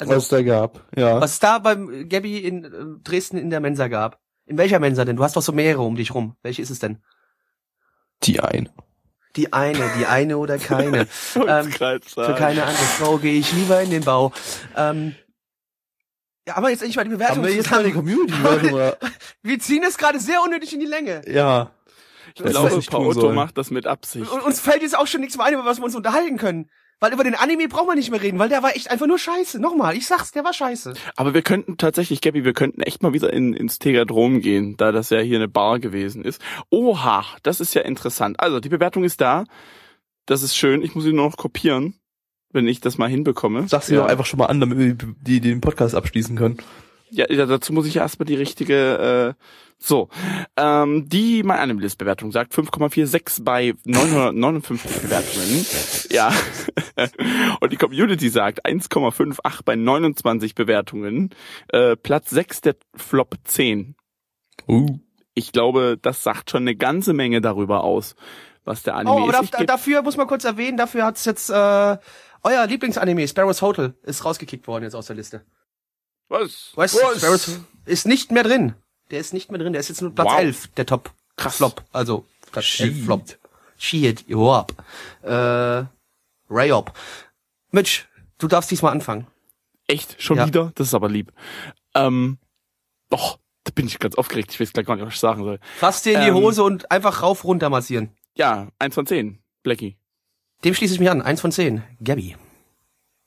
Speaker 3: also
Speaker 2: was es da gab, ja.
Speaker 3: was es da beim Gabby in äh, Dresden in der Mensa gab. In welcher Mensa denn? Du hast doch so mehrere um dich rum. Welche ist es denn?
Speaker 2: Die ein.
Speaker 3: Die eine, die eine oder keine. <laughs> ähm, für keine andere Frau gehe ich lieber in den Bau. Ähm, ja, aber jetzt endlich mal die Bewertung.
Speaker 2: Haben wir jetzt mal die. Community mal, <laughs>
Speaker 3: Wir ziehen es gerade sehr unnötig in die Länge.
Speaker 2: ja.
Speaker 1: Ich
Speaker 2: Das
Speaker 1: glaube, Paotto
Speaker 2: sollen.
Speaker 1: macht das mit Absicht.
Speaker 3: Und uns fällt jetzt auch schon nichts mehr ein, über was wir uns unterhalten können. Weil über den Anime brauchen wir nicht mehr reden, weil der war echt einfach nur scheiße. Nochmal, ich sag's, der war scheiße.
Speaker 1: Aber wir könnten tatsächlich, Gabby, wir könnten echt mal wieder in, ins Tegadrom gehen, da das ja hier eine Bar gewesen ist. Oha, das ist ja interessant. Also, die Bewertung ist da. Das ist schön. Ich muss sie nur noch kopieren, wenn ich das mal hinbekomme.
Speaker 2: Sag sie
Speaker 1: ja.
Speaker 2: doch einfach schon mal an, damit wir die, die den Podcast abschließen können.
Speaker 1: Ja, ja, dazu muss ich ja erstmal die richtige, äh, so. Ähm, die My Anime List Bewertung sagt 5,46 bei 959 Bewertungen. Ja. <laughs> Und die Community sagt 1,58 bei 29 Bewertungen. Äh, Platz 6 der Flop 10.
Speaker 2: Uh.
Speaker 1: Ich glaube, das sagt schon eine ganze Menge darüber aus, was der Anime
Speaker 3: Oh, aber
Speaker 1: ist. Ich
Speaker 3: da, dafür muss man kurz erwähnen, dafür hat's jetzt, äh, euer Lieblingsanime, Sparrow's Hotel, ist rausgekickt worden jetzt aus der Liste.
Speaker 1: Was?
Speaker 3: Was?
Speaker 2: Was?
Speaker 3: Ist nicht mehr drin. Der ist nicht mehr drin, der ist jetzt nur Platz
Speaker 1: Wow.
Speaker 3: 11, der Top.
Speaker 1: Krass.
Speaker 3: Flop, also Platz
Speaker 2: Shit.
Speaker 3: 11 Flop. Shit, joab. Äh, Rayop. Mitch, du darfst diesmal anfangen.
Speaker 1: Echt? Schon
Speaker 3: Ja.
Speaker 1: wieder? Das ist aber lieb. Ähm, doch, da bin ich ganz aufgeregt. Ich weiß gleich gar nicht, was ich sagen soll.
Speaker 3: Fass dir in die
Speaker 1: Ähm.
Speaker 3: Hose und einfach rauf runter massieren.
Speaker 1: Ja, eins von zehn. Blackie.
Speaker 3: Dem schließe ich mich an. Eins von zehn. Gabby.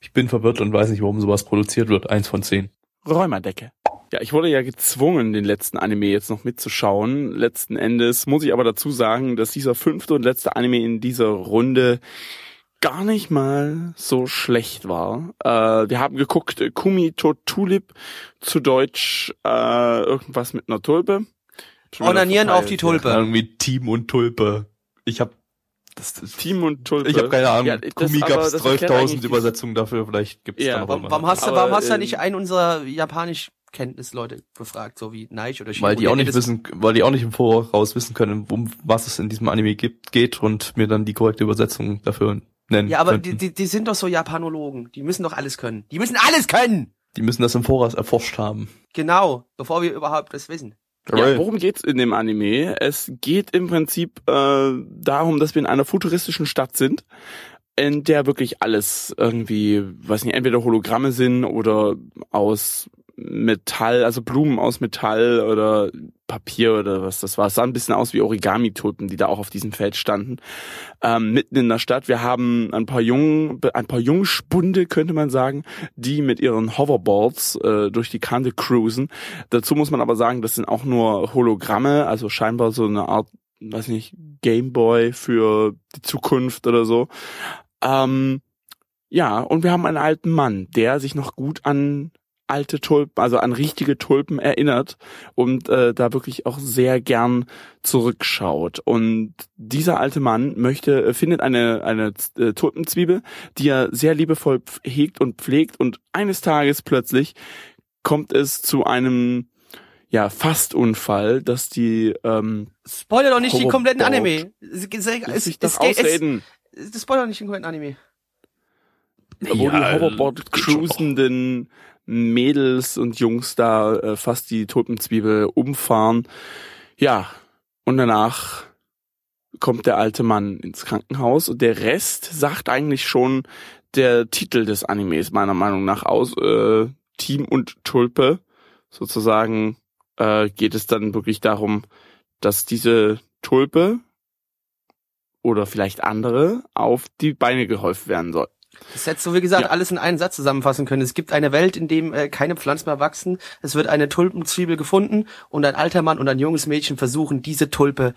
Speaker 2: Ich bin verwirrt und weiß nicht, warum sowas produziert wird. Eins von zehn.
Speaker 1: Räumerdecke. Ja, ich wurde ja gezwungen, den letzten Anime jetzt noch mitzuschauen. Letzten Endes muss ich aber dazu sagen, dass dieser fünfte und letzte Anime in dieser Runde gar nicht mal so schlecht war. Äh, wir haben geguckt, äh, Kumi to Tulip, zu Deutsch äh, irgendwas mit einer Tulpe.
Speaker 3: Onanieren auf die Tulpe.
Speaker 2: Irgendwie Team und Tulpe. Ich hab das, das.
Speaker 1: Team und Tulpe.
Speaker 2: ich habe keine Ahnung.
Speaker 1: Ja, das-
Speaker 2: Kumi
Speaker 1: das erklärt
Speaker 2: 12.000
Speaker 1: eigentlich die-
Speaker 2: Übersetzungen dafür. Vielleicht gibt's
Speaker 1: Ja,
Speaker 2: da noch
Speaker 3: Warum, warum hast du,
Speaker 1: Aber,
Speaker 3: warum hast du
Speaker 1: ähm,
Speaker 3: nicht einen unserer Japanisch-Kenntnisleute befragt, so wie Neich oder Shiro?
Speaker 2: weil die auch nicht wissen, weil die auch nicht im Voraus wissen können, um was es in diesem Anime gibt, geht und mir dann die korrekte Übersetzung dafür nennen.
Speaker 3: Ja, aber
Speaker 2: könnten.
Speaker 3: die, die, die sind doch so Japanologen. Die müssen doch alles können. Die müssen alles können!
Speaker 2: die müssen das im Voraus erforscht haben.
Speaker 3: Genau, bevor wir überhaupt das wissen.
Speaker 1: Ja, worum geht's in dem Anime? Es geht im Prinzip äh, darum, dass wir in einer futuristischen Stadt sind, in der wirklich alles irgendwie, weiß nicht, entweder Hologramme sind oder aus Metall, also Blumen aus Metall oder Papier oder was das war. Es sah ein bisschen aus wie Origami-Tulpen, die da auch auf diesem Feld standen. Ähm, mitten in der Stadt. Wir haben ein paar Jungen, ein paar Jungspunde, könnte man sagen, die mit ihren Hoverboards äh, durch die Kante cruisen. Dazu muss man aber sagen, das sind auch nur Hologramme, also scheinbar so eine Art weiß nicht, Gameboy für die Zukunft oder so. Ähm, ja, und wir haben einen alten Mann, der sich noch gut an alte Tulpen, also an richtige Tulpen erinnert und äh, da wirklich auch sehr gern zurückschaut. Und dieser alte Mann möchte, äh, findet eine, eine äh, Tulpenzwiebel, die er sehr liebevoll hegt und pflegt und eines Tages plötzlich kommt es zu einem ja, Fastunfall, dass die ähm,
Speaker 3: Spoiler doch nicht den
Speaker 1: Hoverboard.
Speaker 3: kompletten Anime. Es, es, es, es, es,
Speaker 1: ausreden.
Speaker 3: es, spoiler doch nicht den kompletten Anime.
Speaker 1: Wo die Hoverboard cruisenden Mädels und Jungs da äh, fast die Tulpenzwiebel umfahren. Ja, und danach kommt der alte Mann ins Krankenhaus und der Rest sagt eigentlich schon der Titel des Animes meiner Meinung nach aus. Äh, Team und Tulpe sozusagen äh, geht es dann wirklich darum, dass diese Tulpe oder vielleicht andere auf die Beine geholfen werden soll.
Speaker 3: Das hättest du, wie gesagt,
Speaker 1: Ja.
Speaker 3: alles in einen Satz zusammenfassen können. Es gibt eine Welt, in dem äh, keine Pflanzen mehr wachsen. Es wird eine Tulpenzwiebel gefunden und ein alter Mann und ein junges Mädchen versuchen, diese Tulpe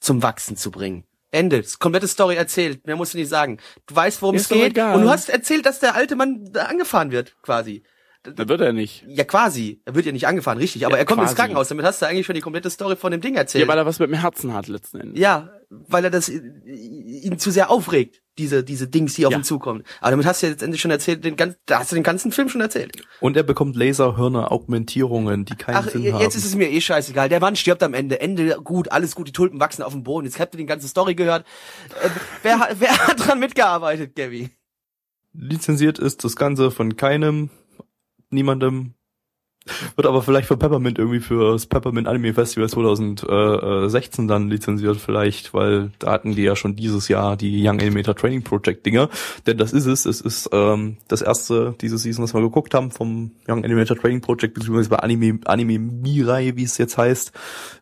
Speaker 3: zum Wachsen zu bringen. Ende. Komplette Story erzählt. Mehr musst du nicht sagen. Du weißt, worum
Speaker 1: Ist
Speaker 3: es geht. Und du hast erzählt, dass der alte Mann da angefahren wird, quasi.
Speaker 1: Da wird er nicht.
Speaker 3: Ja, quasi. Er wird ja nicht angefahren, richtig. Aber
Speaker 1: Ja,
Speaker 3: er kommt ins
Speaker 1: quasi.
Speaker 3: Krankenhaus. Damit hast du eigentlich schon die komplette Story von dem Ding erzählt.
Speaker 1: Ja, weil er was mit dem Herzen hat letzten Endes.
Speaker 3: Ja, weil er das äh, ihn zu sehr aufregt, diese diese Dings, die auf
Speaker 1: Ja.
Speaker 3: ihn zukommen. Aber damit hast du ja letztendlich schon erzählt, den ganzen, da hast du den ganzen Film schon erzählt.
Speaker 2: Und er bekommt Laserhirne, Augmentierungen, die keinen
Speaker 3: Ach,
Speaker 2: Sinn
Speaker 3: jetzt
Speaker 2: haben.
Speaker 3: ist es mir eh scheißegal. Der Mann stirbt am Ende. Ende gut, alles gut, die Tulpen wachsen auf dem Boden. Jetzt habt ihr die ganze Story gehört. Äh, wer, hat- <laughs> wer hat dran mitgearbeitet, Gabby?
Speaker 2: Lizenziert ist das Ganze von keinem, niemandem. Wird aber vielleicht von Peppermint irgendwie für das Peppermint Anime Festival 2016 dann lizenziert vielleicht, weil da hatten die ja schon dieses Jahr die Young Animator Training Project Dinger. Denn das ist es. Es ist ähm, das erste diese Season, was wir geguckt haben vom Young Animator Training Project, beziehungsweise bei Anime, Anime Mirai, wie es jetzt heißt.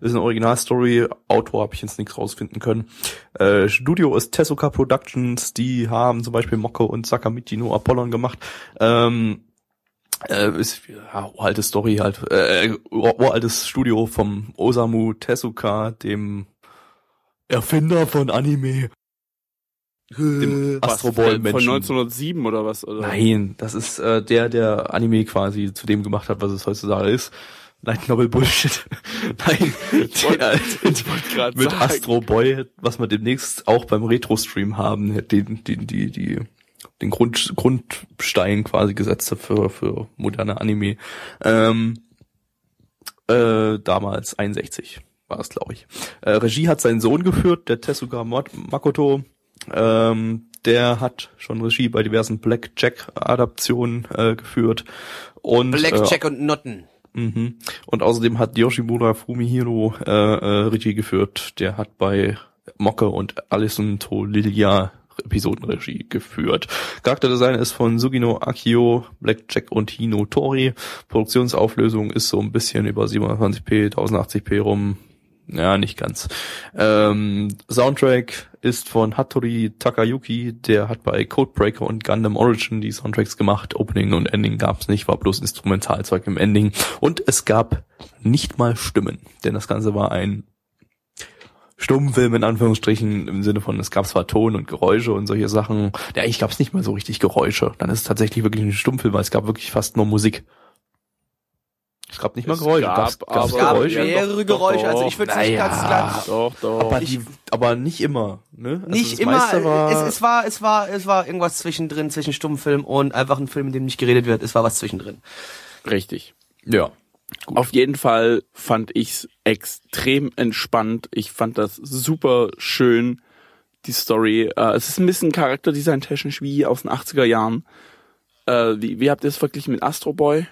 Speaker 2: Ist eine Originalstory. Autor habe ich jetzt nichts rausfinden können. Äh, Studio ist Tezuka Productions. Die haben zum Beispiel Mocke und Sakamichi no Apollon gemacht. Ähm, äh, ist ja, uraltes Story halt, äh, ur- uraltes Studio vom Osamu Tezuka, dem Erfinder von Anime. Dem
Speaker 1: Was,
Speaker 2: Astro Boy
Speaker 1: von
Speaker 2: Menschen.
Speaker 1: 1907 oder was? Oder?
Speaker 2: Nein, das ist äh, der, der Anime quasi zu dem gemacht hat, was es heutzutage ist. Light Novel Bullshit. <laughs> Nein, der, <laughs>
Speaker 1: ich wollte gerade
Speaker 2: mit
Speaker 1: sagen.
Speaker 2: Astro Boy, was wir demnächst auch beim Retro-Stream haben, den, den, die, die, den Grund, Grundstein quasi gesetzt hat für, für moderne Anime. Ähm, äh, damals 61 war es, glaube ich. Äh, Regie hat sein Sohn geführt, der Mod- Makoto. Ähm, der hat schon Regie bei diversen Blackjack-Adaptionen äh, geführt. Und, äh,
Speaker 3: Blackjack und Notten.
Speaker 2: Mhm. Und außerdem hat Yoshimura Fumihiro äh, äh, Regie geführt. Der hat bei Mocke und Alison To Episodenregie geführt. Charakterdesign ist von Sugino Akio, Blackjack und Hino Tori. Produktionsauflösung ist so ein bisschen über 720p, 1080p rum. Ja, nicht ganz. Ähm, Soundtrack ist von Hattori Takayuki, der hat bei Codebreaker und Gundam Origin die Soundtracks gemacht. Opening und Ending gab's nicht, war bloß Instrumentalzeug im Ending. Und es gab nicht mal Stimmen, denn das Ganze war ein Stummfilm in Anführungsstrichen im Sinne von, es gab zwar Ton und Geräusche und solche Sachen. Ja, eigentlich gab's nicht mal so richtig Geräusche. Dann ist es tatsächlich wirklich ein Stummfilm, weil es gab wirklich fast nur Musik. Es gab nicht mal
Speaker 1: Es
Speaker 2: Geräusche.
Speaker 1: gab
Speaker 2: Gab's, gab's
Speaker 3: Es gab
Speaker 2: Geräusche?
Speaker 3: mehrere
Speaker 1: Doch, doch,
Speaker 3: Geräusche. Also
Speaker 1: doch.
Speaker 3: ich würde es nicht
Speaker 2: Naja.
Speaker 3: ganz klar.
Speaker 1: Doch, doch.
Speaker 2: Aber,
Speaker 3: Ich-
Speaker 2: die, aber nicht immer, ne? Also
Speaker 3: Nicht immer.
Speaker 2: War,
Speaker 3: es, es war, es war, es war irgendwas zwischendrin, zwischen Stummfilm und einfach ein Film, in dem nicht geredet wird. Es war was zwischendrin.
Speaker 1: Richtig.
Speaker 2: ja.
Speaker 1: Auf jeden Fall fand ich's extrem entspannt. Ich fand das super schön, die Story. Äh, es ist ein bisschen Charakterdesign technisch wie aus den 80er Jahren. Äh, wie, wie habt ihr es verglichen mit Astro Boy?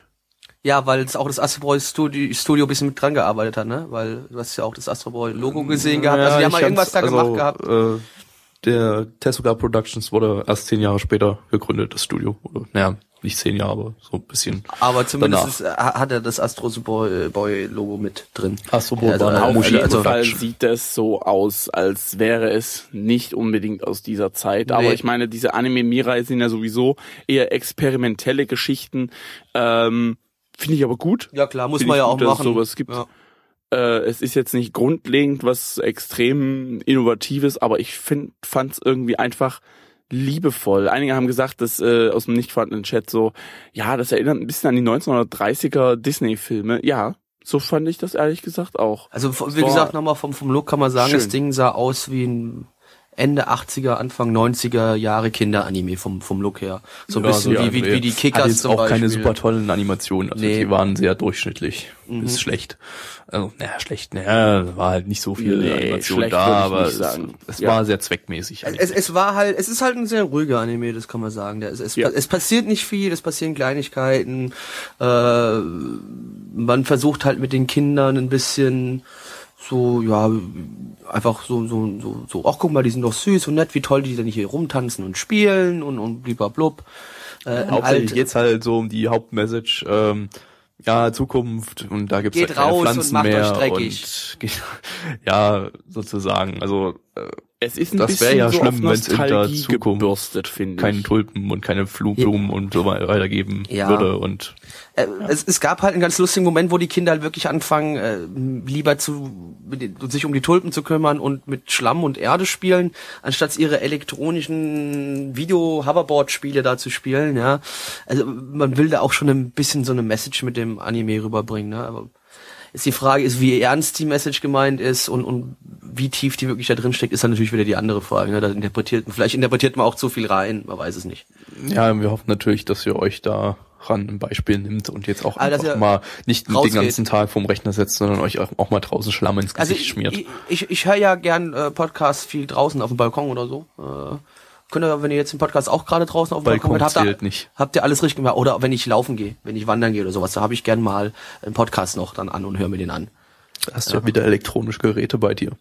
Speaker 3: Ja, weil es auch das Astro Boy Studio, Studio ein bisschen mit dran gearbeitet hat, ne? Weil du hast ja auch das Astro Boy Logo gesehen gehabt. Also die haben mal irgendwas da
Speaker 2: kann's-
Speaker 3: gemacht
Speaker 2: also,
Speaker 3: gehabt.
Speaker 2: Äh, der Tezuka Productions wurde erst zehn Jahre später gegründet, das Studio. Oder, naja, nicht zehn Jahre, aber so ein bisschen.
Speaker 3: Aber zumindest ist, äh, hat er das Astro Boy, Boy Logo mit drin.
Speaker 2: Astro Boy
Speaker 3: Also,
Speaker 2: war
Speaker 3: äh,
Speaker 1: Auf jeden
Speaker 3: also-
Speaker 1: Fall sieht es so aus, als wäre es nicht unbedingt aus dieser Zeit. Aber
Speaker 3: Nee.
Speaker 1: ich meine, diese Anime Mirai sind ja sowieso eher experimentelle Geschichten. Ähm, Finde ich aber gut.
Speaker 3: Ja klar, muss
Speaker 1: Find
Speaker 3: man ja
Speaker 1: gut,
Speaker 3: auch
Speaker 1: dass es
Speaker 3: machen.
Speaker 1: sowas gibt.
Speaker 3: Ja.
Speaker 1: Äh, es ist jetzt nicht grundlegend was extrem Innovatives, aber ich find, fand's irgendwie einfach liebevoll. Einige haben gesagt, dass äh, aus dem nicht vorhandenen Chat so, ja, das erinnert ein bisschen an die 1930er Disney-Filme. Ja, so fand ich das ehrlich gesagt auch.
Speaker 3: Also wie gesagt, nochmal vom, vom Look kann man sagen, das
Speaker 1: schön.
Speaker 3: Ding sah aus wie ein Ende 80er, Anfang 90er Jahre Kinderanime vom, vom Look her. So ein
Speaker 5: Ja,
Speaker 3: bisschen
Speaker 5: so
Speaker 3: wie, wie, wie die Kickers
Speaker 5: Hat jetzt auch
Speaker 3: Beispiel.
Speaker 5: keine super tollen Animationen. Also
Speaker 3: Nee.
Speaker 5: die waren sehr durchschnittlich bis schlecht. Also, naja, schlecht, naja, war halt nicht so viel
Speaker 1: Nee,
Speaker 5: Animation da, aber es, es
Speaker 1: Ja.
Speaker 5: war sehr zweckmäßig.
Speaker 3: Es, es war halt, es ist halt ein sehr ruhiger Anime, das kann man sagen. Es, es, es passiert nicht viel, es passieren Kleinigkeiten. Äh, man versucht halt mit den Kindern ein bisschen so, ja, einfach so, so, so, so, ach guck mal, die sind doch süß und nett, wie toll die denn hier rumtanzen und spielen und, und blub. Äh,
Speaker 5: Hauptsächlich geht's halt so um die Hauptmessage, ähm, ja, Zukunft und da gibt's
Speaker 3: Geht
Speaker 5: halt keine
Speaker 3: und
Speaker 5: Pflanzen
Speaker 3: euch
Speaker 5: mehr
Speaker 3: dreckig.
Speaker 5: und geht, <laughs> ja, sozusagen, also äh,
Speaker 1: Es ist ein
Speaker 5: Das wär
Speaker 1: bisschen
Speaker 5: ja
Speaker 1: so
Speaker 5: schlimm,
Speaker 1: auf
Speaker 5: wenn's in der Zukunft keine. Tulpen und keine Flu- Blumen und so weiter geben
Speaker 3: Ja.
Speaker 5: würde und
Speaker 3: Äh, es, es gab halt einen ganz lustigen Moment, wo die Kinder halt wirklich anfangen, äh, lieber zu mit sich um die Tulpen zu kümmern und mit Schlamm und Erde spielen, anstatt ihre elektronischen Video-Hoverboard-Spiele da zu spielen. Ja, also man will da auch schon ein bisschen so eine Message mit dem Anime rüberbringen. Ne? Aber ist die Frage ist, wie ernst die Message gemeint ist und, und wie tief die wirklich da drin steckt, ist dann natürlich wieder die andere Frage. Ne? Da interpretiert, vielleicht interpretiert man auch zu viel rein, man weiß es nicht.
Speaker 5: Ja, wir hoffen natürlich, dass ihr euch da ran ein Beispiel nimmt und jetzt auch
Speaker 3: dass
Speaker 5: einfach mal nicht den
Speaker 3: rausgeht.
Speaker 5: ganzen Tag vorm Rechner setzt, sondern euch auch, auch mal draußen Schlamm ins
Speaker 3: Also
Speaker 5: Gesicht
Speaker 3: ich,
Speaker 5: schmiert.
Speaker 3: ich, ich, ich höre ja gern äh, Podcasts viel draußen auf dem Balkon oder so. Äh, könnt ihr, wenn ihr jetzt den Podcast auch gerade draußen auf dem Balkon, habt, ihr,
Speaker 5: nicht.
Speaker 3: habt ihr alles richtig gemacht. Oder wenn ich laufen gehe, wenn ich wandern gehe oder sowas, da habe ich gern mal einen Podcast noch dann an und höre mir den an.
Speaker 5: Hast du ja wieder elektronische Geräte bei dir.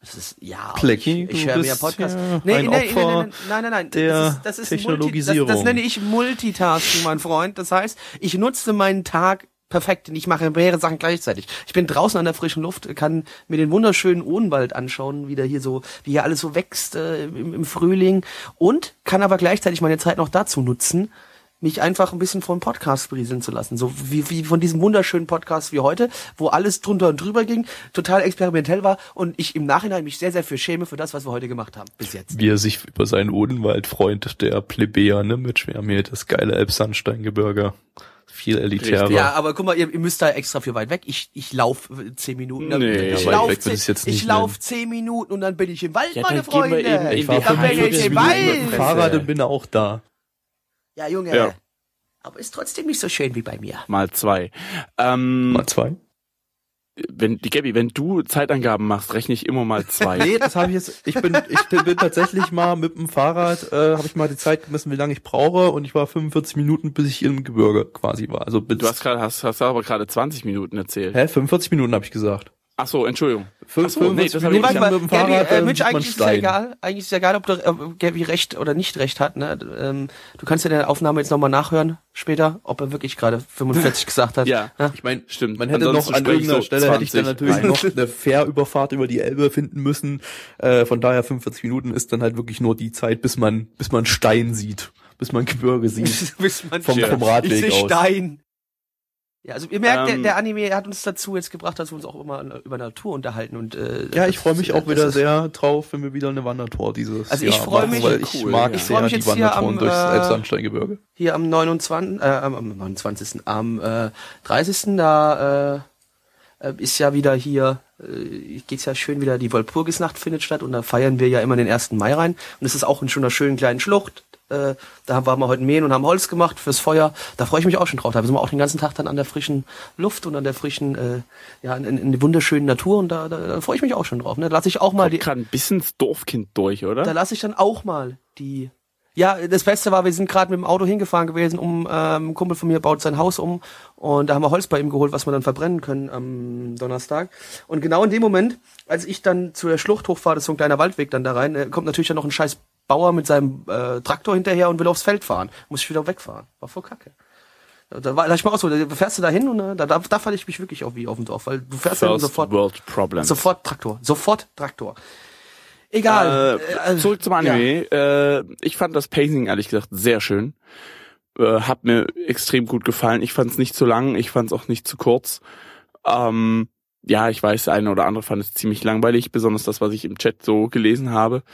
Speaker 3: Das ist, ja,
Speaker 5: Plecky,
Speaker 3: ich, ich höre mir
Speaker 5: bist
Speaker 3: Podcasts.
Speaker 5: ja
Speaker 3: Nee,
Speaker 5: ein
Speaker 3: nee, nee,
Speaker 5: Opfer
Speaker 3: nee, nein, nein, nein.
Speaker 5: der
Speaker 3: das ist, das ist
Speaker 5: Technologisierung.
Speaker 3: Multi, das, das nenne ich Multitasking, mein Freund. Das heißt, ich nutze meinen Tag perfekt ich mache mehrere Sachen gleichzeitig. Ich bin draußen an der frischen Luft, kann mir den wunderschönen Odenwald anschauen, wie der hier so, wie hier alles so wächst äh, im, im Frühling und kann aber gleichzeitig meine Zeit noch dazu nutzen, mich einfach ein bisschen vom Podcast berieseln zu lassen. So wie, wie von diesem wunderschönen Podcast wie heute, wo alles drunter und drüber ging, total experimentell war und ich im Nachhinein mich sehr, sehr für schäme für das, was wir heute gemacht haben. Bis jetzt.
Speaker 5: Wie er sich über seinen Odenwald freut, der Plebejer, ne, mit Schwermehl, das geile Elbsandsteingebirge. Viel elitärer.
Speaker 3: Ja, aber guck mal, ihr, ihr müsst da extra für weit weg. Ich, ich lauf äh, zehn Minuten. dann-
Speaker 1: Nee,
Speaker 3: ich lauf
Speaker 5: weg
Speaker 3: zehn,
Speaker 5: jetzt
Speaker 3: ich
Speaker 5: nicht
Speaker 3: lauf
Speaker 5: nennen.
Speaker 3: zehn Minuten und dann bin ich im Wald,
Speaker 1: Ja,
Speaker 3: meine Freunde.
Speaker 1: eben
Speaker 5: ich war
Speaker 3: dann bin ich
Speaker 5: 45
Speaker 3: im
Speaker 5: Minuten mit dem
Speaker 3: Wald.
Speaker 5: Fahrrad und bin auch da.
Speaker 3: Ja, Junge.
Speaker 1: Ja.
Speaker 3: Aber ist trotzdem nicht so schön wie bei mir.
Speaker 1: Mal zwei. Ähm,
Speaker 5: Mal zwei.
Speaker 1: Wenn die Gabby, wenn du Zeitangaben machst, rechne ich immer mal zwei.
Speaker 2: Nee, das habe ich jetzt. Ich bin, ich bin, bin tatsächlich mal mit dem Fahrrad, äh, habe ich mal die Zeit gemessen, wie lange ich brauche, und ich war 45 Minuten, bis ich im Gebirge quasi war. Also bis,
Speaker 1: Du hast gerade hast, hast aber gerade 20 Minuten erzählt.
Speaker 2: hä, 45 Minuten habe ich gesagt.
Speaker 1: Ach so, Entschuldigung.
Speaker 2: Fünf-
Speaker 1: so, nee,
Speaker 2: 45
Speaker 1: das
Speaker 2: Minuten
Speaker 1: ich
Speaker 3: mal,
Speaker 2: mit dem
Speaker 3: Gabi, äh, Mitch,
Speaker 2: man
Speaker 3: eigentlich ist ja
Speaker 2: Stein.
Speaker 3: egal. Eigentlich ist ja egal, ob du, ob Gabi recht oder nicht recht hat. Ne? Ähm, du kannst ja der Aufnahme jetzt nochmal nachhören später, ob er wirklich gerade 45 <laughs> gesagt hat.
Speaker 1: Ja.
Speaker 3: Ja.
Speaker 2: Ich meine,
Speaker 1: Stimmt.
Speaker 2: Man hätte
Speaker 1: Ansonsten
Speaker 2: noch an irgendeiner
Speaker 1: so
Speaker 2: Stelle hätte ich dann
Speaker 1: 20
Speaker 2: natürlich noch eine Fährüberfahrt über die Elbe finden müssen. Äh, von daher 45 Minuten ist dann halt wirklich nur die Zeit, bis man, bis man Stein sieht, bis man Gebirge sieht. <laughs>
Speaker 3: Bis man
Speaker 2: Vom-
Speaker 1: vom
Speaker 2: Radweg
Speaker 3: ich seh
Speaker 2: aus.
Speaker 3: Stein. Ja, also ihr merkt,
Speaker 1: Ähm,
Speaker 3: der, der Anime hat uns dazu jetzt gebracht, dass wir uns auch immer über Natur unterhalten und äh,
Speaker 2: Ja, ich freue mich auch wieder sehr drauf, wenn wir wieder eine Wandertour dieses
Speaker 3: Also ich
Speaker 2: Jahr
Speaker 3: freu
Speaker 2: machen,
Speaker 3: mich-
Speaker 2: weil ich
Speaker 1: Cool,
Speaker 2: mag
Speaker 1: ja.
Speaker 3: Ich
Speaker 2: sehr
Speaker 3: mich
Speaker 2: die Wandertouren
Speaker 3: am,
Speaker 2: durchs
Speaker 3: äh,
Speaker 2: Elbsandsteingebirge.
Speaker 3: hier am 29. Äh, am, am 29. am äh, 30. da äh, äh, ist ja wieder hier äh, geht's ja schön wieder die Walpurgisnacht findet statt und da feiern wir ja immer den 1. Mai rein und es ist auch in schon einer schönen kleinen Schlucht. Äh, da waren wir heute mähen und haben Holz gemacht fürs Feuer. Da freue ich mich auch schon drauf. Da sind wir auch den ganzen Tag dann an der frischen Luft und an der frischen, äh, ja, in, in der wunderschönen Natur und da, da, da freue ich mich auch schon drauf. Ne? Da lasse ich auch mal die,
Speaker 1: gerade ein bisschen das Dorfkind durch,
Speaker 3: da
Speaker 1: oder?
Speaker 3: lasse ich dann auch mal die. Ja, das Beste war, wir sind gerade mit dem Auto hingefahren gewesen, um ähm, ein Kumpel von mir baut sein Haus um und da haben wir Holz bei ihm geholt, was wir dann verbrennen können am Donnerstag. Und genau in dem Moment, als ich dann zur Schlucht hochfahre, das ist so ein kleiner Waldweg dann da rein, äh, kommt natürlich dann noch ein scheiß Bauer mit seinem äh, Traktor hinterher und will aufs Feld fahren. Muss ich wieder wegfahren. War voll kacke. Da war ich mal auch so, da fährst du da hin und äh, da, da, da falle ich mich wirklich auf wie auf dem Dorf, weil du fährst
Speaker 1: First
Speaker 3: sofort,
Speaker 1: World
Speaker 3: sofort Traktor, sofort Traktor. Egal.
Speaker 1: Äh,
Speaker 3: Äh,
Speaker 1: zurück zum
Speaker 3: ja.
Speaker 1: Anime. Äh, ich fand das Pacing ehrlich gesagt sehr schön. Äh, hat mir extrem gut gefallen. Ich fand es nicht zu lang, ich fand es auch nicht zu kurz. Ähm, ja, ich weiß, eine oder andere fand es ziemlich langweilig, besonders das, was ich im Chat so gelesen habe.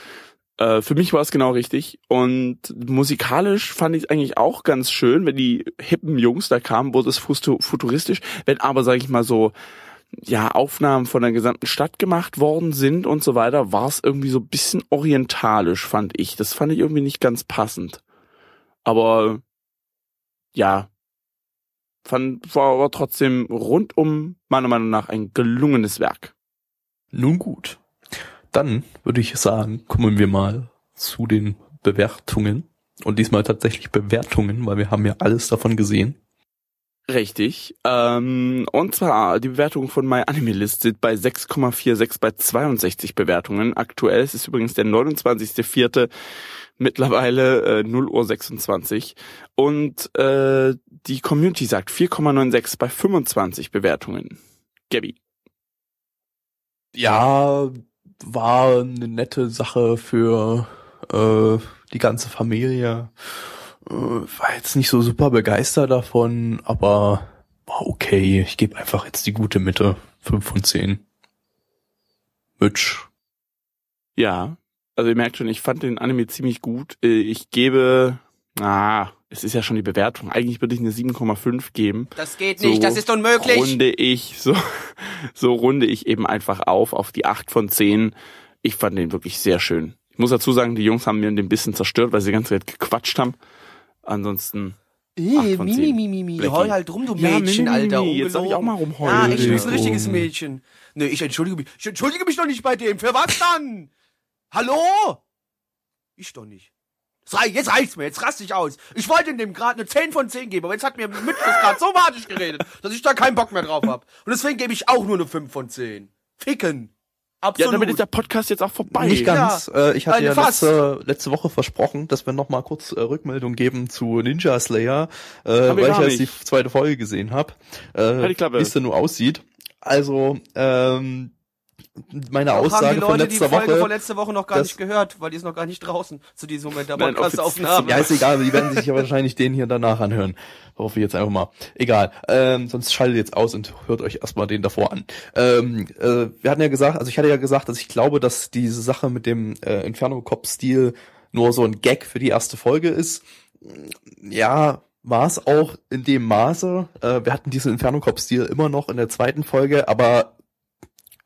Speaker 1: Äh, für mich war es genau richtig. Und musikalisch fand ich es eigentlich auch ganz schön, wenn die hippen Jungs da kamen, wurde es futuristisch. Wenn aber, sage ich mal so, ja, Aufnahmen von der gesamten Stadt gemacht worden sind und so weiter, war es irgendwie so bisschen orientalisch, fand ich. Das fand ich irgendwie nicht ganz passend. Aber ja, fand, war aber trotzdem rundum meiner Meinung nach ein gelungenes Werk.
Speaker 5: Nun gut. Dann würde ich sagen, kommen wir mal zu den Bewertungen. Und diesmal tatsächlich Bewertungen, weil wir haben ja alles davon gesehen.
Speaker 1: Richtig. Ähm, und zwar die Bewertung von MyAnimeList sind bei 6,46 bei 62 Bewertungen. Aktuell ist es übrigens der 29.04. Mittlerweile äh, 0 Uhr 26. Und äh, die Community sagt 4,96 bei 25 Bewertungen. Gabby.
Speaker 5: Ja, war eine nette Sache für äh, die ganze Familie. Äh, war jetzt nicht so super begeistert davon, aber war okay. Ich gebe einfach jetzt die gute Mitte. 5 von 10. Mitch.
Speaker 1: Ja, also ihr merkt schon, ich fand den Anime ziemlich gut. Äh, ich gebe, ah, es ist ja schon die Bewertung. Eigentlich würde ich eine 7,5 geben.
Speaker 3: Das geht nicht, so das ist unmöglich.
Speaker 1: Runde ich, so, <laughs> so runde ich eben einfach auf, auf die 8 von 10. Ich fand den wirklich sehr schön. Ich muss dazu sagen, die Jungs haben mir den bisschen zerstört, weil sie die ganze Zeit gequatscht haben. Ansonsten.
Speaker 3: Äh, Mimi, Mimi, Mimi, heul halt rum, du ja, Mädchen, Mimi, Alter.
Speaker 1: Mimi. Jetzt soll ich auch mal rumheulen.
Speaker 3: Ja, ich bin ein richtiges Mädchen. Nee, ich entschuldige mich. Ich entschuldige mich doch nicht bei dem. Für was dann? Hallo? Ich doch nicht. Jetzt reicht's mir, jetzt raste ich aus. Ich wollte dem gerade eine 10 von 10 geben, aber jetzt hat mir Mitschluss <laughs> gerade so madig geredet, dass ich da keinen Bock mehr drauf hab. Und deswegen gebe ich auch nur eine 5 von 10. Ficken.
Speaker 1: Absolut. Ja, damit ist der Podcast jetzt auch vorbei.
Speaker 2: Nicht ganz. Ja. Äh, ich hatte ja letzte, letzte Woche versprochen, dass wir noch mal kurz äh, Rückmeldung geben zu Ninja Slayer, äh, weil ich jetzt die zweite Folge gesehen habe, äh, wie es denn nur aussieht. Also, ähm, meine Aussage haben die Leute von letzter die Folge Woche,
Speaker 3: von letzter Woche noch gar nicht gehört, weil die ist noch gar nicht draußen zu diesem Moment der Podcast-Aufnahme.
Speaker 2: Ja, ist egal, die werden sich ja wahrscheinlich den hier danach anhören. Hoffe ich jetzt einfach mal. Egal. Ähm, sonst schaltet jetzt aus und hört euch erstmal den davor an. Ähm, äh, wir hatten ja gesagt, also ich hatte ja gesagt, dass ich glaube, dass diese Sache mit dem äh, Inferno-Cop-Stil nur so ein Gag für die erste Folge ist. Ja, war es auch in dem Maße. Äh, wir hatten diesen Inferno-Cop-Stil immer noch in der zweiten Folge, aber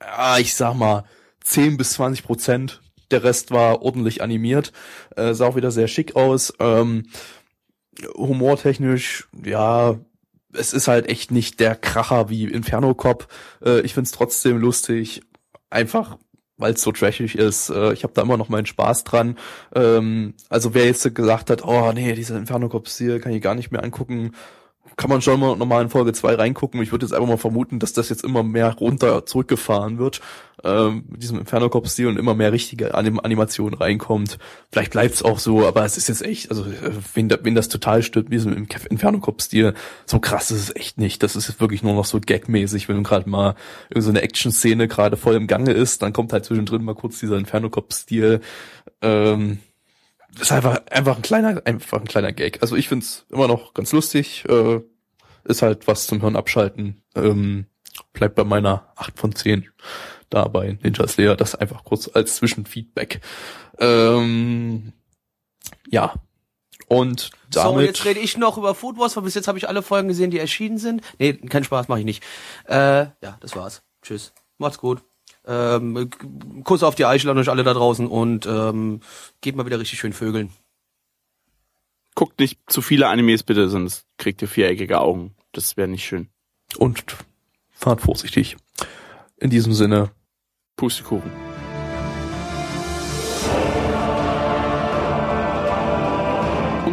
Speaker 2: ja, ich sag mal, 10 bis 20 Prozent. Der Rest war ordentlich animiert, äh, sah auch wieder sehr schick aus. Ähm, humortechnisch, ja, es ist halt echt nicht der Kracher wie Inferno Cop. Äh, ich find's trotzdem lustig, einfach weil es so trashig ist. Äh, ich habe da immer noch meinen Spaß dran. Ähm, also wer jetzt gesagt hat, oh nee, dieser Inferno Cop-Stil kann ich gar nicht mehr angucken, kann man schon mal nochmal in Folge 2 reingucken. Ich würde jetzt einfach mal vermuten, dass das jetzt immer mehr runter zurückgefahren wird, ähm, mit diesem Inferno-Cop-Stil und immer mehr richtige Anim Animation reinkommt. Vielleicht bleibt's auch so, aber es ist jetzt echt, also äh, wenn, wenn das total stimmt, wie so im Inferno-Cop-Stil, so krass ist es echt nicht. Das ist wirklich nur noch so gagmäßig, wenn gerade mal so eine Action-Szene gerade voll im Gange ist, dann kommt halt zwischendrin mal kurz dieser Inferno-Cop-Stil. Ähm, ist einfach, einfach ein kleiner, einfach ein kleiner Gag. Also ich find's immer noch ganz lustig. Äh, ist halt was zum Hirn abschalten. Ähm, bleibt bei meiner 8 von 10 da bei Ninja Slayer. Das einfach kurz als Zwischenfeedback. Ähm, ja. Und damit. So,
Speaker 3: jetzt rede ich noch über Food Wars, weil bis jetzt habe ich alle Folgen gesehen, die erschienen sind. Nee, kein Spaß, mache ich nicht. Äh, ja, das war's. Tschüss. Macht's gut. Ähm, Kuss auf die Eichel an euch alle da draußen und ähm, geht mal wieder richtig schön vögeln.
Speaker 1: Guckt nicht zu viele Animes bitte, sonst kriegt ihr viereckige Augen. Das wäre nicht schön.
Speaker 2: Und fahrt vorsichtig. In diesem Sinne.
Speaker 1: Pustekuchen.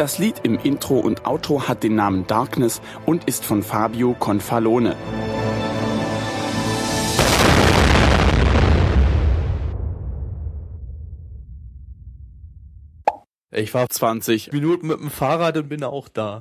Speaker 1: Das Lied im Intro und Outro hat den Namen Darkness und ist von Fabio Confalone.
Speaker 2: Ich war
Speaker 1: 20.
Speaker 2: Minuten mit dem Fahrrad und bin auch da.